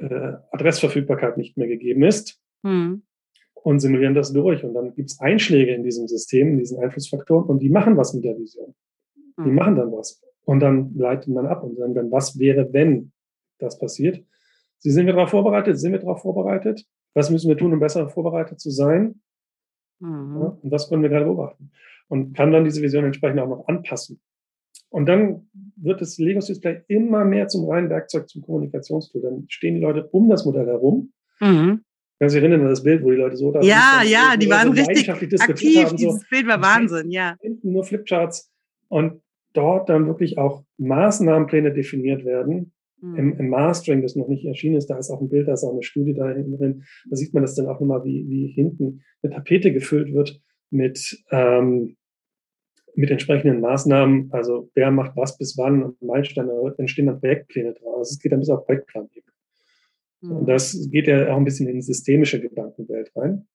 [SPEAKER 2] äh, Adressverfügbarkeit nicht mehr gegeben ist. Mhm. Und simulieren das durch. Und dann gibt es Einschläge in diesem System, in diesen Einflussfaktoren, und die machen was mit der Vision. Mhm. Die hm. machen dann was. Und dann leiten man ab und sagen dann, was wäre, wenn das passiert? Sie sind wir darauf vorbereitet? Sind wir darauf vorbereitet? Was müssen wir tun, um besser vorbereitet zu sein? Mhm. Ja, und das können wir gerade beobachten. Und kann dann diese Vision entsprechend auch noch anpassen. Und dann wird das Lego-Display immer mehr zum reinen Werkzeug zum Kommunikationstool. Dann stehen die Leute um das Modell herum. Mhm. Kannst du dich erinnern an das Bild, wo die Leute so
[SPEAKER 1] da Ja, ja, die waren so richtig aktiv. Haben, Dieses so. Bild war Wahnsinn, ja.
[SPEAKER 2] Hinten nur Flipcharts und dort dann wirklich auch Maßnahmenpläne definiert werden. Mhm. Im, Im, Mastering, das noch nicht erschienen ist, da ist auch ein Bild, da ist auch eine Studie da hinten drin. Da sieht man das dann auch nochmal, wie, wie hinten eine Tapete gefüllt wird mit ähm, mit entsprechenden Maßnahmen, also wer macht was bis wann und Meilensteine, entstehen dann Projektpläne draus. Also es geht dann bis auf Projektplan. Mhm. Und das geht ja auch ein bisschen in die systemische Gedankenwelt rein,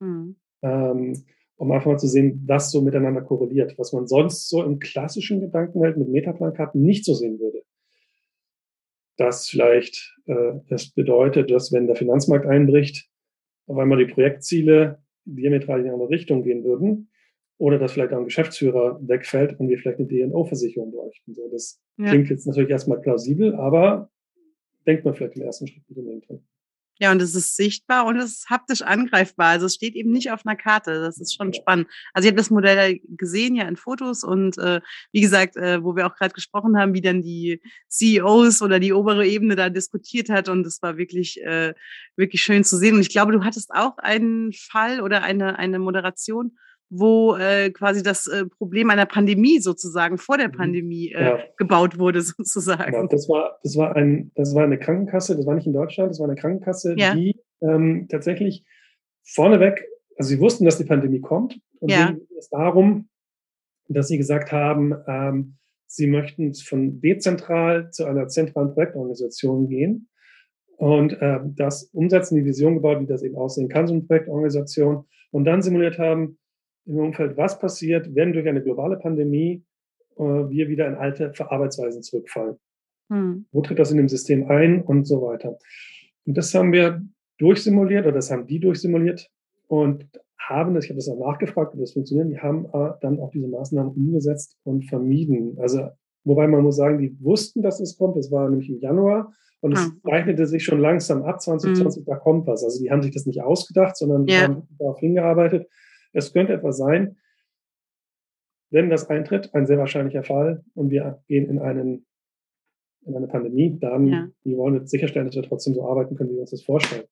[SPEAKER 2] mhm. ähm, um einfach mal zu sehen, was so miteinander korreliert, was man sonst so im klassischen Gedankenwelt mit Metaplankarten nicht so sehen würde. Dass vielleicht äh, es bedeutet, dass wenn der Finanzmarkt einbricht, auf einmal die Projektziele diametral in eine andere Richtung gehen würden oder dass vielleicht auch ein Geschäftsführer wegfällt und wir vielleicht eine DNO-Versicherung bräuchten. So, das ja. klingt jetzt natürlich erstmal plausibel, aber denkt man vielleicht im ersten Schritt nicht unbedingt dran.
[SPEAKER 1] Ja, und es ist sichtbar und es ist haptisch angreifbar. Also es steht eben nicht auf einer Karte. Das ist schon ja. spannend. Also ich habe das Modell gesehen ja in Fotos und äh, wie gesagt, äh, wo wir auch gerade gesprochen haben, wie dann die CEOs oder die obere Ebene da diskutiert hat und es war wirklich äh, wirklich schön zu sehen. Und ich glaube, du hattest auch einen Fall oder eine eine Moderation, wo äh, quasi das äh, Problem einer Pandemie sozusagen vor der mhm. Pandemie äh, ja. gebaut wurde sozusagen. Ja,
[SPEAKER 2] das war das war ein das war eine Krankenkasse, das war nicht in Deutschland, das war eine Krankenkasse, ja. die ähm, tatsächlich vorneweg, also sie wussten, dass die Pandemie kommt und ja. ging es darum, dass sie gesagt haben, ähm, sie möchten von dezentral zu einer zentralen Projektorganisation gehen und äh, das umsetzen, die Vision gebaut, wie das eben aussehen kann, so eine Projektorganisation und dann simuliert haben, im Umfeld, was passiert, wenn durch eine globale Pandemie äh, wir wieder in alte Verarbeitsweisen zurückfallen. Hm. Wo tritt das in dem System ein und so weiter. Und das haben wir durchsimuliert oder das haben die durchsimuliert und haben das, ich habe das auch nachgefragt, ob das funktioniert, die haben äh, dann auch diese Maßnahmen umgesetzt und vermieden. Also, wobei man muss sagen, die wussten, dass es kommt, das war nämlich im Januar und es ah. zeichnete sich schon langsam ab, 2020, mhm. da kommt was. Also die haben sich das nicht ausgedacht, sondern ja. haben darauf hingearbeitet. Es könnte etwas sein, wenn das eintritt, ein sehr wahrscheinlicher Fall, und wir gehen in, einen, in eine Pandemie, dann ja. wir wollen wir sicherstellen, dass wir trotzdem so arbeiten können, wie wir uns das vorstellen.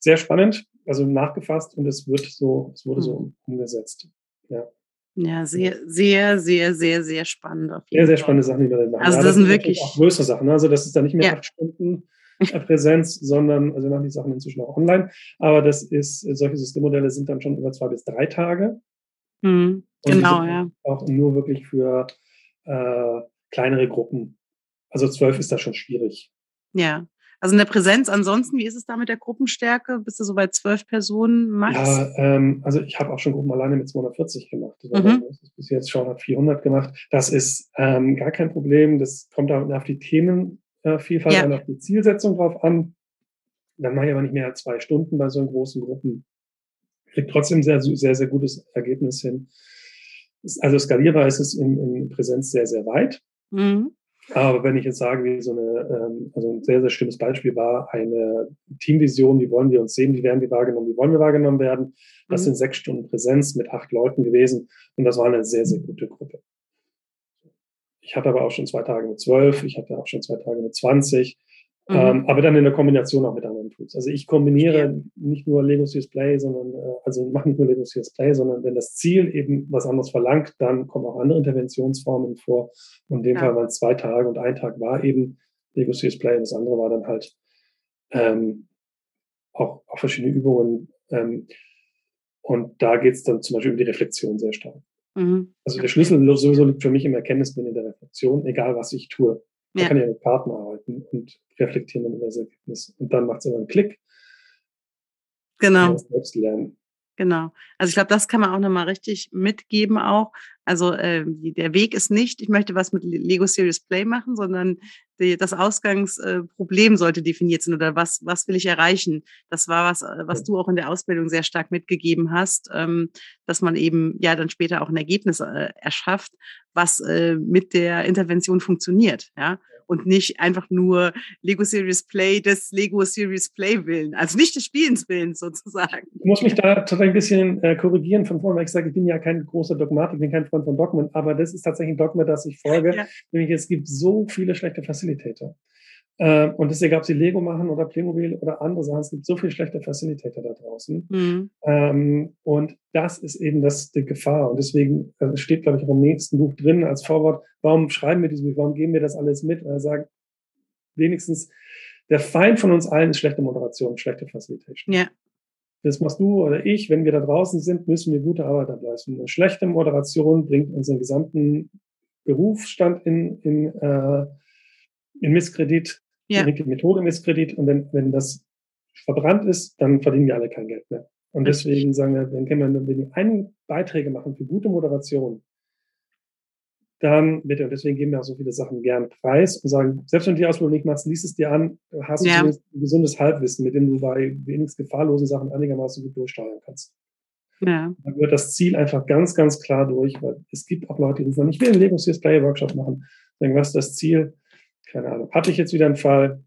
[SPEAKER 2] Sehr spannend, also nachgefasst und es wird so, es wurde so hm. umgesetzt. Ja.
[SPEAKER 1] Ja, sehr, sehr, sehr, sehr, sehr spannend.
[SPEAKER 2] Auf jeden sehr, sehr spannende Sachen, die wir da machen.
[SPEAKER 1] Also das, ja, das sind wirklich
[SPEAKER 2] auch größere Sachen. Ne? Also das ist dann nicht mehr ja. acht Stunden Präsenz, sondern, also wir machen die Sachen inzwischen auch online. Aber das ist, solche Systemmodelle sind dann schon über zwei bis drei Tage. Mhm. Genau, ja. Auch nur wirklich für äh, kleinere Gruppen. Also zwölf ist da schon schwierig.
[SPEAKER 1] Ja. Also in der Präsenz ansonsten, wie ist es da mit der Gruppenstärke? Bist du so bei zwölf Personen max?
[SPEAKER 2] Ja, ähm, also ich habe auch schon Gruppen alleine mit 240 gemacht. Mhm. Das ist bis jetzt schon hat 400 gemacht. Das ist ähm, gar kein Problem. Das kommt auf die Themenvielfalt ja. und auf die Zielsetzung drauf an. Dann mache ich aber nicht mehr als zwei Stunden bei so großen Gruppen. Kriegt trotzdem sehr, sehr, sehr gutes Ergebnis hin. Also skalierbar ist es in, in Präsenz sehr, sehr weit. Mhm. Aber wenn ich jetzt sage, wie so eine, ähm, also ein sehr, sehr schlimmes Beispiel war eine Teamvision, wie wollen wir uns sehen, wie werden wir wahrgenommen, wie wollen wir wahrgenommen werden. Das mhm. sind sechs Stunden Präsenz mit acht Leuten gewesen und das war eine sehr, sehr gute Gruppe. Ich hatte aber auch schon zwei Tage mit zwölf, ich hatte auch schon zwei Tage mit zwanzig. Mhm. Ähm, aber dann in der Kombination auch mit anderen Tools. Also ich kombiniere ja. nicht nur Lego CS Play, sondern äh, also mache nicht nur Lego CS Play, sondern wenn das Ziel eben was anderes verlangt, dann kommen auch andere Interventionsformen vor. Und in dem ja. Fall waren es zwei Tage und ein Tag war eben Lego CS Play und das andere war dann halt ähm, auch, auch verschiedene Übungen. Ähm, und da geht es dann zum Beispiel um die Reflexion sehr stark. Mhm. Also der Schlüssel sowieso liegt für mich im Erkenntnisbild in der Reflexion, egal was ich tue. Man ja. kann ja mit Partner arbeiten und reflektieren dann über das Ergebnis. Und dann macht es immer einen Klick.
[SPEAKER 1] Genau. Selbst lernen. Genau. Also ich glaube, das kann man auch nochmal richtig mitgeben auch. Also äh, der Weg ist nicht, ich möchte was mit Lego Serious Play machen, sondern die, das Ausgangsproblem äh, sollte definiert sein oder was, was will ich erreichen. Das war was, äh, was du auch in der Ausbildung sehr stark mitgegeben hast, ähm, dass man eben ja dann später auch ein Ergebnis äh, erschafft, was mit der Intervention funktioniert. Ja und nicht einfach nur Lego Series Play des Lego Series Play willen, also nicht des Spielens willen sozusagen.
[SPEAKER 2] Ich muss mich da tatsächlich ein bisschen äh, korrigieren von vorne, weil ich sage, ich bin ja kein großer Dogmatik, ich bin kein Freund von Dogmen, aber das ist tatsächlich ein Dogma, das ich folge, ja. nämlich es gibt so viele schlechte Facilitator. Äh, und egal, ob sie Lego machen oder Playmobil oder andere Sachen. Es gibt so viele schlechte Facilitator da draußen. Mhm. Ähm, und das ist eben das, die Gefahr. Und deswegen also steht, glaube ich, auch im nächsten Buch drin als Vorwort, warum schreiben wir dieses Buch, warum geben wir das alles mit? Er sagt, wenigstens, der Feind von uns allen ist schlechte Moderation, schlechte Facilitation. Ja. Das machst du oder ich, wenn wir da draußen sind, müssen wir gute Arbeit ableisten. Eine schlechte Moderation bringt unseren gesamten Berufsstand in, in, äh, in Misskredit ja. die Methode Misskredit und wenn, wenn das verbrannt ist, dann verdienen wir alle kein Geld mehr. Und deswegen sagen wir, wenn wir, wenn wir einen Beiträge machen für gute Moderation, dann bitte, und deswegen geben wir auch so viele Sachen gern preis und sagen, selbst wenn du die Ausbildung nicht machst, liest es dir an, hast ja. du ein gesundes Halbwissen, mit dem du bei wenigstens gefahrlosen Sachen einigermaßen gut durchsteuern kannst. Ja. Dann wird das Ziel einfach ganz, ganz klar durch, weil es gibt auch Leute, die rufen, ich will einen Lego CS Play Workshop machen. Sagen, was ist das Ziel? Keine Ahnung, hatte ich jetzt wieder einen Fall,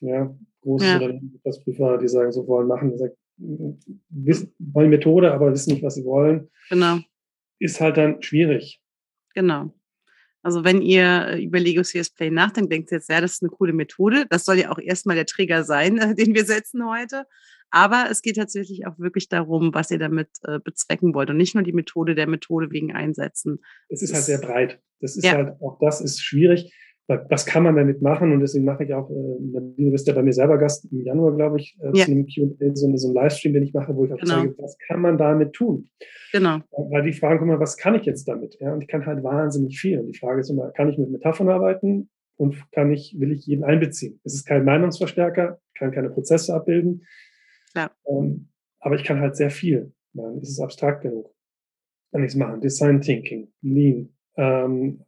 [SPEAKER 2] ja, großes ja. Prüfer, die sagen, so wollen machen, sagt, wissen, wollen Methode, aber wissen nicht, was sie wollen. Genau. Ist halt dann schwierig.
[SPEAKER 1] Genau. Also wenn ihr äh, über Lego CS Play nachdenkt, denkt ihr jetzt, ja, das ist eine coole Methode. Das soll ja auch erstmal der Trigger sein, den wir setzen heute. Aber es geht tatsächlich auch wirklich darum, was ihr damit äh, bezwecken wollt und nicht nur die Methode der Methode wegen einsetzen.
[SPEAKER 2] Es ist halt sehr breit. Das ist ja. halt, auch das ist schwierig was kann man damit machen? Und deswegen mache ich auch, äh, du bist ja bei mir selber Gast im Januar, glaube ich, äh, ja. zu einem Q&A, so, so ein Livestream, den ich mache, wo ich auch genau. zeige, was kann man damit tun? Genau. Weil die Fragen kommen, was kann ich jetzt damit? Ja, und ich kann halt wahnsinnig viel. Und die Frage ist immer, kann ich mit Metaphern arbeiten? Und kann ich, will ich jeden einbeziehen? Es ist kein Meinungsverstärker, kann keine Prozesse abbilden. Ja. Ähm, aber ich kann halt sehr viel. Dann ist es abstrakt genug. Kann ich es machen. Design Thinking, Lean, ähm,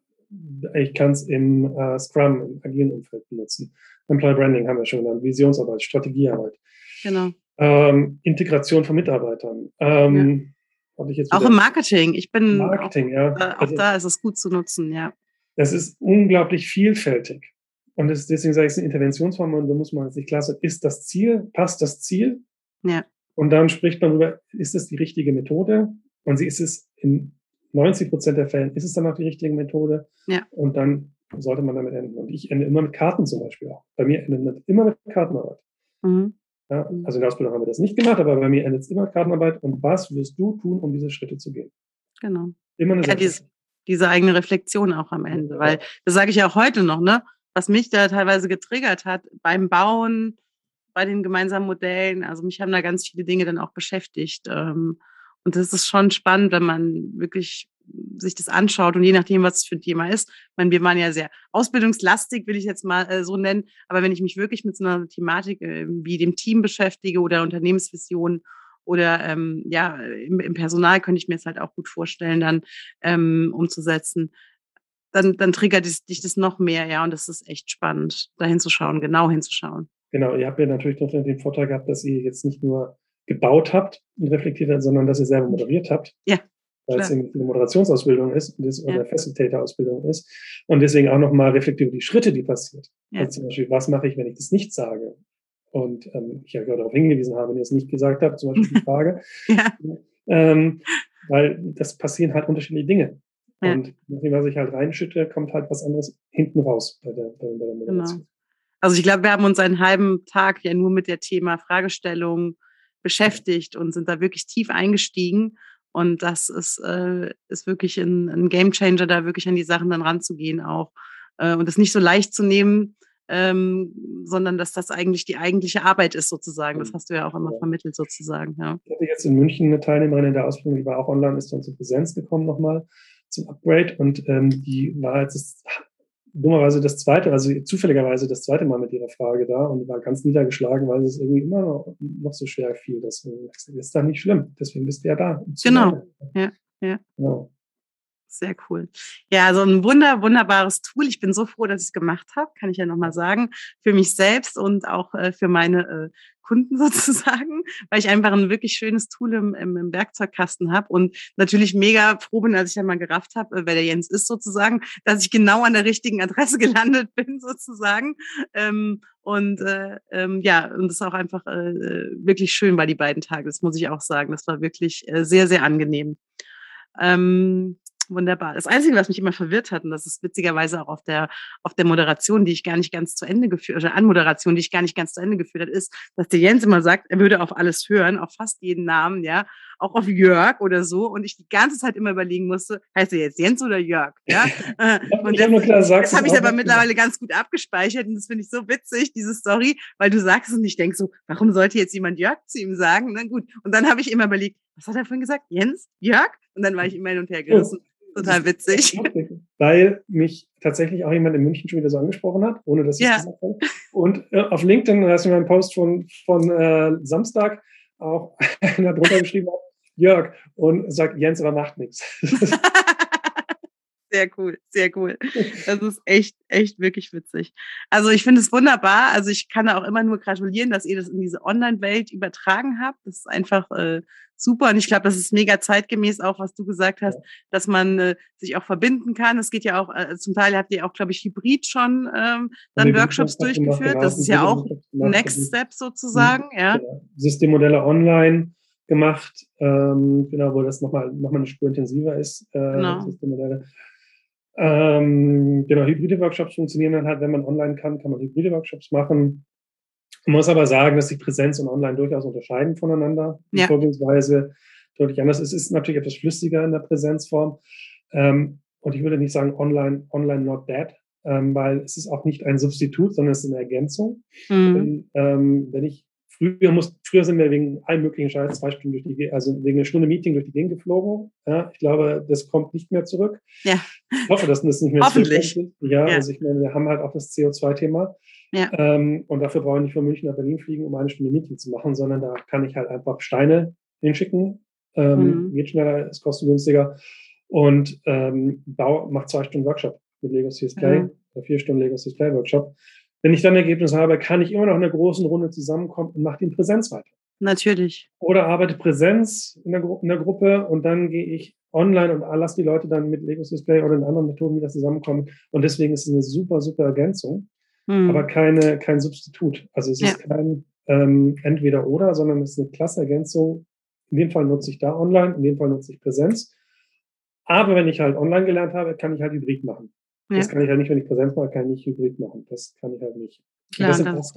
[SPEAKER 2] ich kann es im äh, Scrum, im agilen Umfeld benutzen. Employer Branding haben wir schon genannt, Visionsarbeit, Strategiearbeit. Genau. Ähm, Integration von Mitarbeitern. Ähm,
[SPEAKER 1] ja. auch im Marketing. Ich bin Marketing, auch, ja. Äh, auch also, da ist es gut zu nutzen, ja.
[SPEAKER 2] Das ist unglaublich vielfältig. Und das, deswegen sage ich, es ist eine Interventionsform und da muss man sich klar sagen, ist das Ziel, passt das Ziel? Ja. Und dann spricht man darüber, ist es die richtige Methode? Und sie ist es in 90 Prozent der Fällen ist es dann auch die richtige Methode. Ja. Und dann sollte man damit enden. Und ich ende immer mit Karten zum Beispiel auch. Bei mir endet immer mit Kartenarbeit. Mhm. Ja, also in der Ausbildung haben wir das nicht gemacht, aber bei mir endet es immer mit Kartenarbeit. Und was wirst du tun, um diese Schritte zu gehen?
[SPEAKER 1] Genau. Immer eine ja, diese, diese eigene Reflexion auch am Ende. Ja. Weil, das sage ich ja auch heute noch, ne? Was mich da teilweise getriggert hat beim Bauen, bei den gemeinsamen Modellen. Also mich haben da ganz viele Dinge dann auch beschäftigt. Ähm, und das ist schon spannend, wenn man wirklich sich das anschaut und je nachdem, was es für ein Thema ist. Ich meine, wir waren ja sehr ausbildungslastig, will ich jetzt mal äh, so nennen. Aber wenn ich mich wirklich mit so einer Thematik äh, wie dem Team beschäftige oder Unternehmensvision oder ähm, ja, im, im Personal könnte ich mir es halt auch gut vorstellen, dann ähm, umzusetzen. Dann, dann triggert dich das noch mehr, ja, und das ist echt spannend, da hinzuschauen, genau hinzuschauen.
[SPEAKER 2] Genau, ihr habt ja natürlich noch den Vorteil gehabt, dass ihr jetzt nicht nur gebaut habt und reflektiert habt, sondern dass ihr selber moderiert habt.
[SPEAKER 1] Ja.
[SPEAKER 2] Weil es eine Moderationsausbildung ist oder ja. Facilitator-Ausbildung ist. Und deswegen auch nochmal reflektiert über die Schritte, die passiert. Ja. Also zum Beispiel, was mache ich, wenn ich das nicht sage? Und ähm, ich ja gerade darauf hingewiesen habe, wenn ihr es nicht gesagt habt, zum Beispiel die Frage. ja. Ähm, weil das passieren halt unterschiedliche Dinge. Ja. Und nachdem, was ich halt reinschütte, kommt halt was anderes hinten raus bei der, bei, bei der
[SPEAKER 1] Moderation. Genau. Also ich glaube, wir haben uns einen halben Tag ja nur mit der Thema Fragestellung beschäftigt und sind da wirklich tief eingestiegen. Und das ist, äh, ist wirklich ein, ein Game Changer, da wirklich an die Sachen dann ranzugehen auch. Äh, und das nicht so leicht zu nehmen, ähm, sondern dass das eigentlich die eigentliche Arbeit ist sozusagen. Das hast du ja auch immer vermittelt sozusagen. Ja.
[SPEAKER 2] Ich hatte jetzt in München eine Teilnehmerin in der Ausbildung, die war auch online, ist dann zur Präsenz gekommen nochmal zum Upgrade und ähm, die war jetzt dummerweise das zweite, also zufälligerweise das zweite Mal mit ihrer Frage da und war ganz niedergeschlagen, weil es irgendwie immer noch, so schwer fiel. Das ist dann nicht schlimm. Deswegen bist du ja da.
[SPEAKER 1] Genau. Ja, ja. Genau. Sehr cool. Ja, also ein wunder, wunderbares Tool. Ich bin so froh, dass ich es gemacht habe, kann ich ja nochmal sagen, für mich selbst und auch äh, für meine äh, Kunden sozusagen, weil ich einfach ein wirklich schönes Tool im, im, im Werkzeugkasten habe und natürlich mega froh bin, als ich dann mal gerafft habe, äh, wer der Jens ist sozusagen, dass ich genau an der richtigen Adresse gelandet bin sozusagen. Ähm, und äh, ähm, ja, und das ist auch einfach äh, äh, wirklich schön bei die beiden Tage, das muss ich auch sagen. Das war wirklich äh, sehr, sehr angenehm. Ähm, Wunderbar. Das Einzige, was mich immer verwirrt hat, und das ist witzigerweise auch auf der, auf der Moderation, die ich gar nicht ganz zu Ende geführt, oder Anmoderation, die ich gar nicht ganz zu Ende geführt hat, ist, dass der Jens immer sagt, er würde auf alles hören, auf fast jeden Namen, ja, auch auf Jörg oder so. Und ich die ganze Zeit immer überlegen musste, heißt er jetzt Jens oder Jörg? Ja. und das, das habe ich aber mittlerweile ganz gut abgespeichert und das finde ich so witzig, diese Story, weil du sagst und ich denke so, warum sollte jetzt jemand Jörg zu ihm sagen? Na gut. Und dann habe ich immer überlegt, was hat er vorhin gesagt? Jens? Jörg? Und dann war ich immer hin und her gerissen. Total witzig.
[SPEAKER 2] Weil mich tatsächlich auch jemand in München schon wieder so angesprochen hat, ohne dass ich ja. es gesagt habe. Und äh, auf LinkedIn hast du mir einen Post von, von äh, Samstag auch einer drunter geschrieben hat, Jörg, und sagt, Jens aber macht nichts.
[SPEAKER 1] Sehr cool, sehr cool. Das ist echt, echt wirklich witzig. Also ich finde es wunderbar. Also ich kann auch immer nur gratulieren, dass ihr das in diese Online-Welt übertragen habt. Das ist einfach äh, super. Und ich glaube, das ist mega zeitgemäß auch, was du gesagt hast, dass man äh, sich auch verbinden kann. Es geht ja auch, äh, zum Teil habt ihr auch, glaube ich, Hybrid schon ähm, dann Workshops durchgeführt. Genau. Das ist ja auch Next Step sozusagen. Ja.
[SPEAKER 2] Genau. Systemmodelle online gemacht, ähm, genau, wo das nochmal noch mal eine Spur intensiver ist. Äh, genau. Systemmodelle. Ähm, genau, hybride Workshops funktionieren dann halt, wenn man online kann, kann man hybride Workshops machen. Man muss aber sagen, dass sich Präsenz und Online durchaus unterscheiden voneinander. Die ja. Vorgehensweise deutlich anders ist. Es ist natürlich etwas flüssiger in der Präsenzform. Ähm, und ich würde nicht sagen online, online not dead, ähm, weil es ist auch nicht ein Substitut, sondern es ist eine Ergänzung. Mhm. Wenn, ähm, wenn ich Früher, muss, früher sind wir wegen allen möglichen Scheiß zwei Stunden durch die, also wegen einer Stunde Meeting durch die Gegend geflogen. Ja, ich glaube, das kommt nicht mehr zurück. Ja. Ich hoffe, dass das nicht mehr
[SPEAKER 1] Hoffentlich.
[SPEAKER 2] zurückkommt. Ja, ja, also ich meine, wir haben halt auch das CO2-Thema. Ja. Ähm, und dafür brauche ich nicht von München nach Berlin fliegen, um eine Stunde Meeting zu machen, sondern da kann ich halt einfach Steine hinschicken. Ähm, mhm. Geht schneller, ist kostengünstiger. Und ähm, Bau, macht zwei Stunden Workshop mit Lego CS Play, mhm. vier Stunden Lego CS Play Workshop. Wenn ich dann ein Ergebnis habe, kann ich immer noch in einer großen Runde zusammenkommen und mache die in Präsenz weiter.
[SPEAKER 1] Natürlich.
[SPEAKER 2] Oder arbeite Präsenz in der, in der Gruppe und dann gehe ich online und lasse die Leute dann mit Legos Display oder in anderen Methoden wieder zusammenkommen. Und deswegen ist es eine super, super Ergänzung, hm. aber keine, kein Substitut. Also es ist kein ähm, Entweder-Oder, sondern es ist eine klasse Ergänzung. In dem Fall nutze ich da online, in dem Fall nutze ich Präsenz. Aber wenn ich halt online gelernt habe, kann ich halt Hybrid machen. Ja. Das kann ich halt nicht, wenn ich Präsenz mache, kann ich nicht Hybrid machen. Das kann ich halt nicht. Klar, das sind das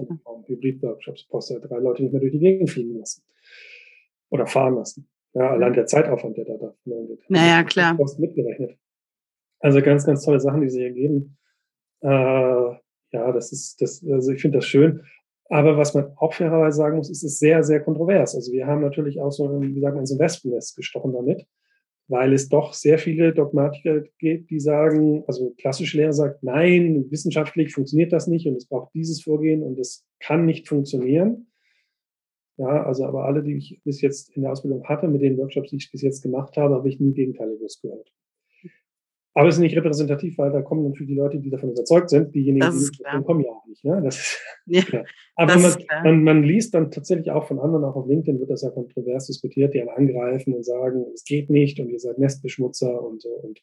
[SPEAKER 2] Hybrid-Workshops. Du ja drei Leute nicht mehr durch die Gegend fliegen lassen. Oder fahren lassen. Ja, allein der Zeitaufwand, der da da
[SPEAKER 1] wird. Naja, klar.
[SPEAKER 2] Das mitgerechnet. Also ganz, ganz tolle Sachen, die sich ergeben. Äh, ja, das ist, das, also ich finde das schön. Aber was man auch fairerweise sagen muss, ist, es ist sehr, sehr kontrovers. Also wir haben natürlich auch so, wie sagen wir, so ein Wespennest gestochen damit weil es doch sehr viele Dogmatiker gibt, die sagen, also klassische Lehre sagt, nein, wissenschaftlich funktioniert das nicht und es braucht dieses Vorgehen und es kann nicht funktionieren. Ja, also aber alle, die ich bis jetzt in der Ausbildung hatte, mit den Workshops, die ich bis jetzt gemacht habe, habe ich nie Gegenteiliges gehört. Aber es ist nicht repräsentativ, weil da kommen natürlich die Leute, die davon überzeugt sind. Diejenigen, die kommen ja auch nicht. Ne? Das ist, ja, ja. Aber man, man, man, liest dann tatsächlich auch von anderen, auch auf LinkedIn wird das ja kontrovers diskutiert, die einen angreifen und sagen, es geht nicht und ihr seid Nestbeschmutzer und so. Und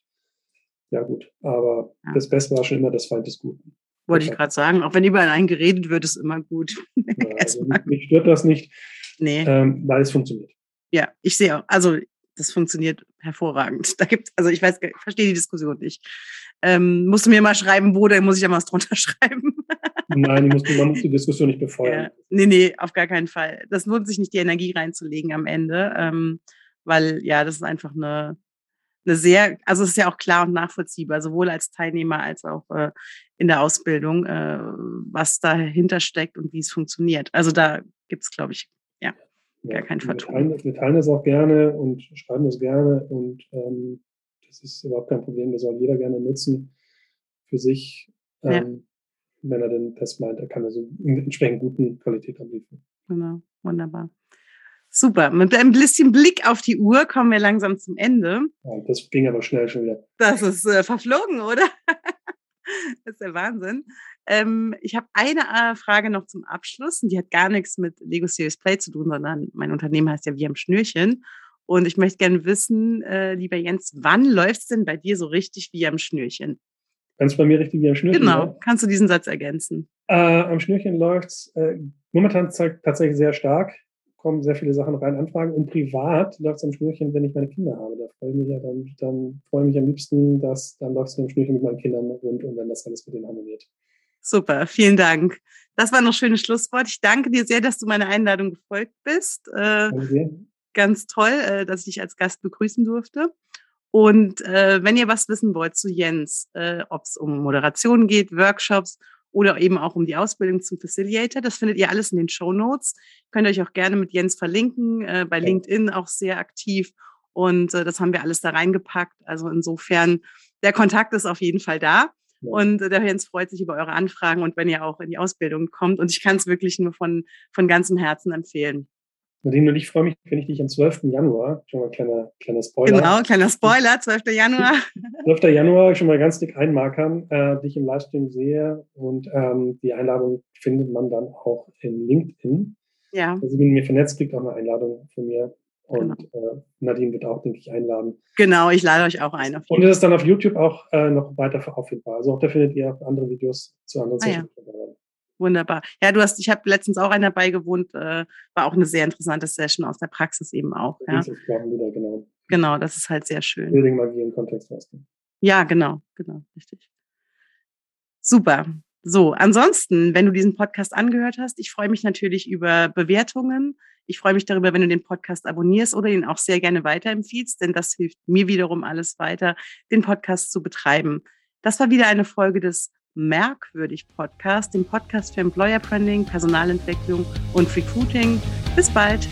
[SPEAKER 2] ja gut, aber ja. das Beste war schon immer das Feind des Guten.
[SPEAKER 1] Wollte ich gerade sagen, auch wenn überall einen geredet wird, ist immer gut.
[SPEAKER 2] Ja, also mich stört das nicht, nee. ähm, weil es funktioniert.
[SPEAKER 1] Ja, ich sehe auch, also das funktioniert hervorragend. Da gibt also ich weiß, ich verstehe die Diskussion nicht. Ähm, musst du mir mal schreiben, wo, dann muss ich ja was drunter schreiben.
[SPEAKER 2] Nein, muss, man muss die Diskussion nicht befeuern. Ja.
[SPEAKER 1] Nee, nee, auf gar keinen Fall. Das lohnt sich nicht, die Energie reinzulegen am Ende, ähm, weil ja, das ist einfach eine, eine sehr, also es ist ja auch klar und nachvollziehbar, sowohl als Teilnehmer als auch äh, in der Ausbildung, äh, was dahinter steckt und wie es funktioniert. Also da gibt es, glaube ich, ja, kein Vertun. Wir
[SPEAKER 2] teilen, wir teilen das auch gerne und schreiben das gerne und ähm, das ist überhaupt kein Problem. Das soll jeder gerne nutzen für sich, ähm, ja. wenn er denn das meint, er kann also entsprechend guten Qualität abliefern.
[SPEAKER 1] Genau, wunderbar. Super. Mit einem bisschen Blick auf die Uhr kommen wir langsam zum Ende.
[SPEAKER 2] Ja, das ging aber schnell schon wieder.
[SPEAKER 1] Das ist äh, verflogen, oder? das ist der Wahnsinn. Ähm, ich habe eine äh, Frage noch zum Abschluss und die hat gar nichts mit Lego Series Play zu tun, sondern mein Unternehmen heißt ja Wie am Schnürchen. Und ich möchte gerne wissen, äh, lieber Jens, wann läuft es denn bei dir so richtig wie am Schnürchen?
[SPEAKER 2] Ganz bei mir richtig wie am Schnürchen.
[SPEAKER 1] Genau, ja? kannst du diesen Satz ergänzen?
[SPEAKER 2] Äh, am Schnürchen läuft es äh, momentan tatsächlich sehr stark, kommen sehr viele Sachen rein, Anfragen. Und privat läuft es am Schnürchen, wenn ich meine Kinder habe. Da freue ich mich ja dann, dann freue ich mich am liebsten, dass dann läuft es am Schnürchen mit meinen Kindern rund und wenn das alles mit denen harmoniert.
[SPEAKER 1] Super, vielen Dank. Das war noch schönes Schlusswort. Ich danke dir sehr, dass du meiner Einladung gefolgt bist. Äh, ganz toll, äh, dass ich dich als Gast begrüßen durfte. Und äh, wenn ihr was wissen wollt zu Jens, äh, ob es um Moderation geht, Workshops oder eben auch um die Ausbildung zum Facilitator, das findet ihr alles in den Show Notes. Könnt ihr euch auch gerne mit Jens verlinken, äh, bei LinkedIn auch sehr aktiv. Und äh, das haben wir alles da reingepackt. Also insofern, der Kontakt ist auf jeden Fall da. Und der Jens freut sich über eure Anfragen und wenn ihr auch in die Ausbildung kommt. Und ich kann es wirklich nur von, von ganzem Herzen empfehlen.
[SPEAKER 2] Nadine und ich freue mich, wenn ich dich am 12. Januar, schon mal kleiner, kleiner Spoiler.
[SPEAKER 1] Genau, kleiner Spoiler, 12. Januar.
[SPEAKER 2] 12. Januar, schon mal ganz dick einmarkern, äh, dich im Livestream sehe und ähm, die Einladung findet man dann auch in LinkedIn. Ja. Also wenn ihr mir vernetzt, kriegt auch eine Einladung von mir und genau. äh, Nadine wird auch, denke ich, einladen.
[SPEAKER 1] Genau, ich lade euch auch ein.
[SPEAKER 2] und es ist dann auf YouTube auch äh, noch weiter auffindbar. Also auch da findet ihr andere Videos zu anderen ah,
[SPEAKER 1] ja. Wunderbar. Ja, du hast, ich habe letztens auch einen dabei gewohnt, äh, war auch eine sehr interessante Session aus der Praxis eben auch. Ja. Wieder, genau. genau, das ist halt sehr schön.
[SPEAKER 2] Building Magie im Kontext.
[SPEAKER 1] Ja, genau, genau, richtig. Super. So, ansonsten, wenn du diesen Podcast angehört hast, ich freue mich natürlich über Bewertungen. Ich freue mich darüber, wenn du den Podcast abonnierst oder ihn auch sehr gerne weiterempfiehlst, denn das hilft mir wiederum alles weiter, den Podcast zu betreiben. Das war wieder eine Folge des Merkwürdig Podcast, dem Podcast für Employer Branding, Personalentwicklung und Recruiting. Bis bald.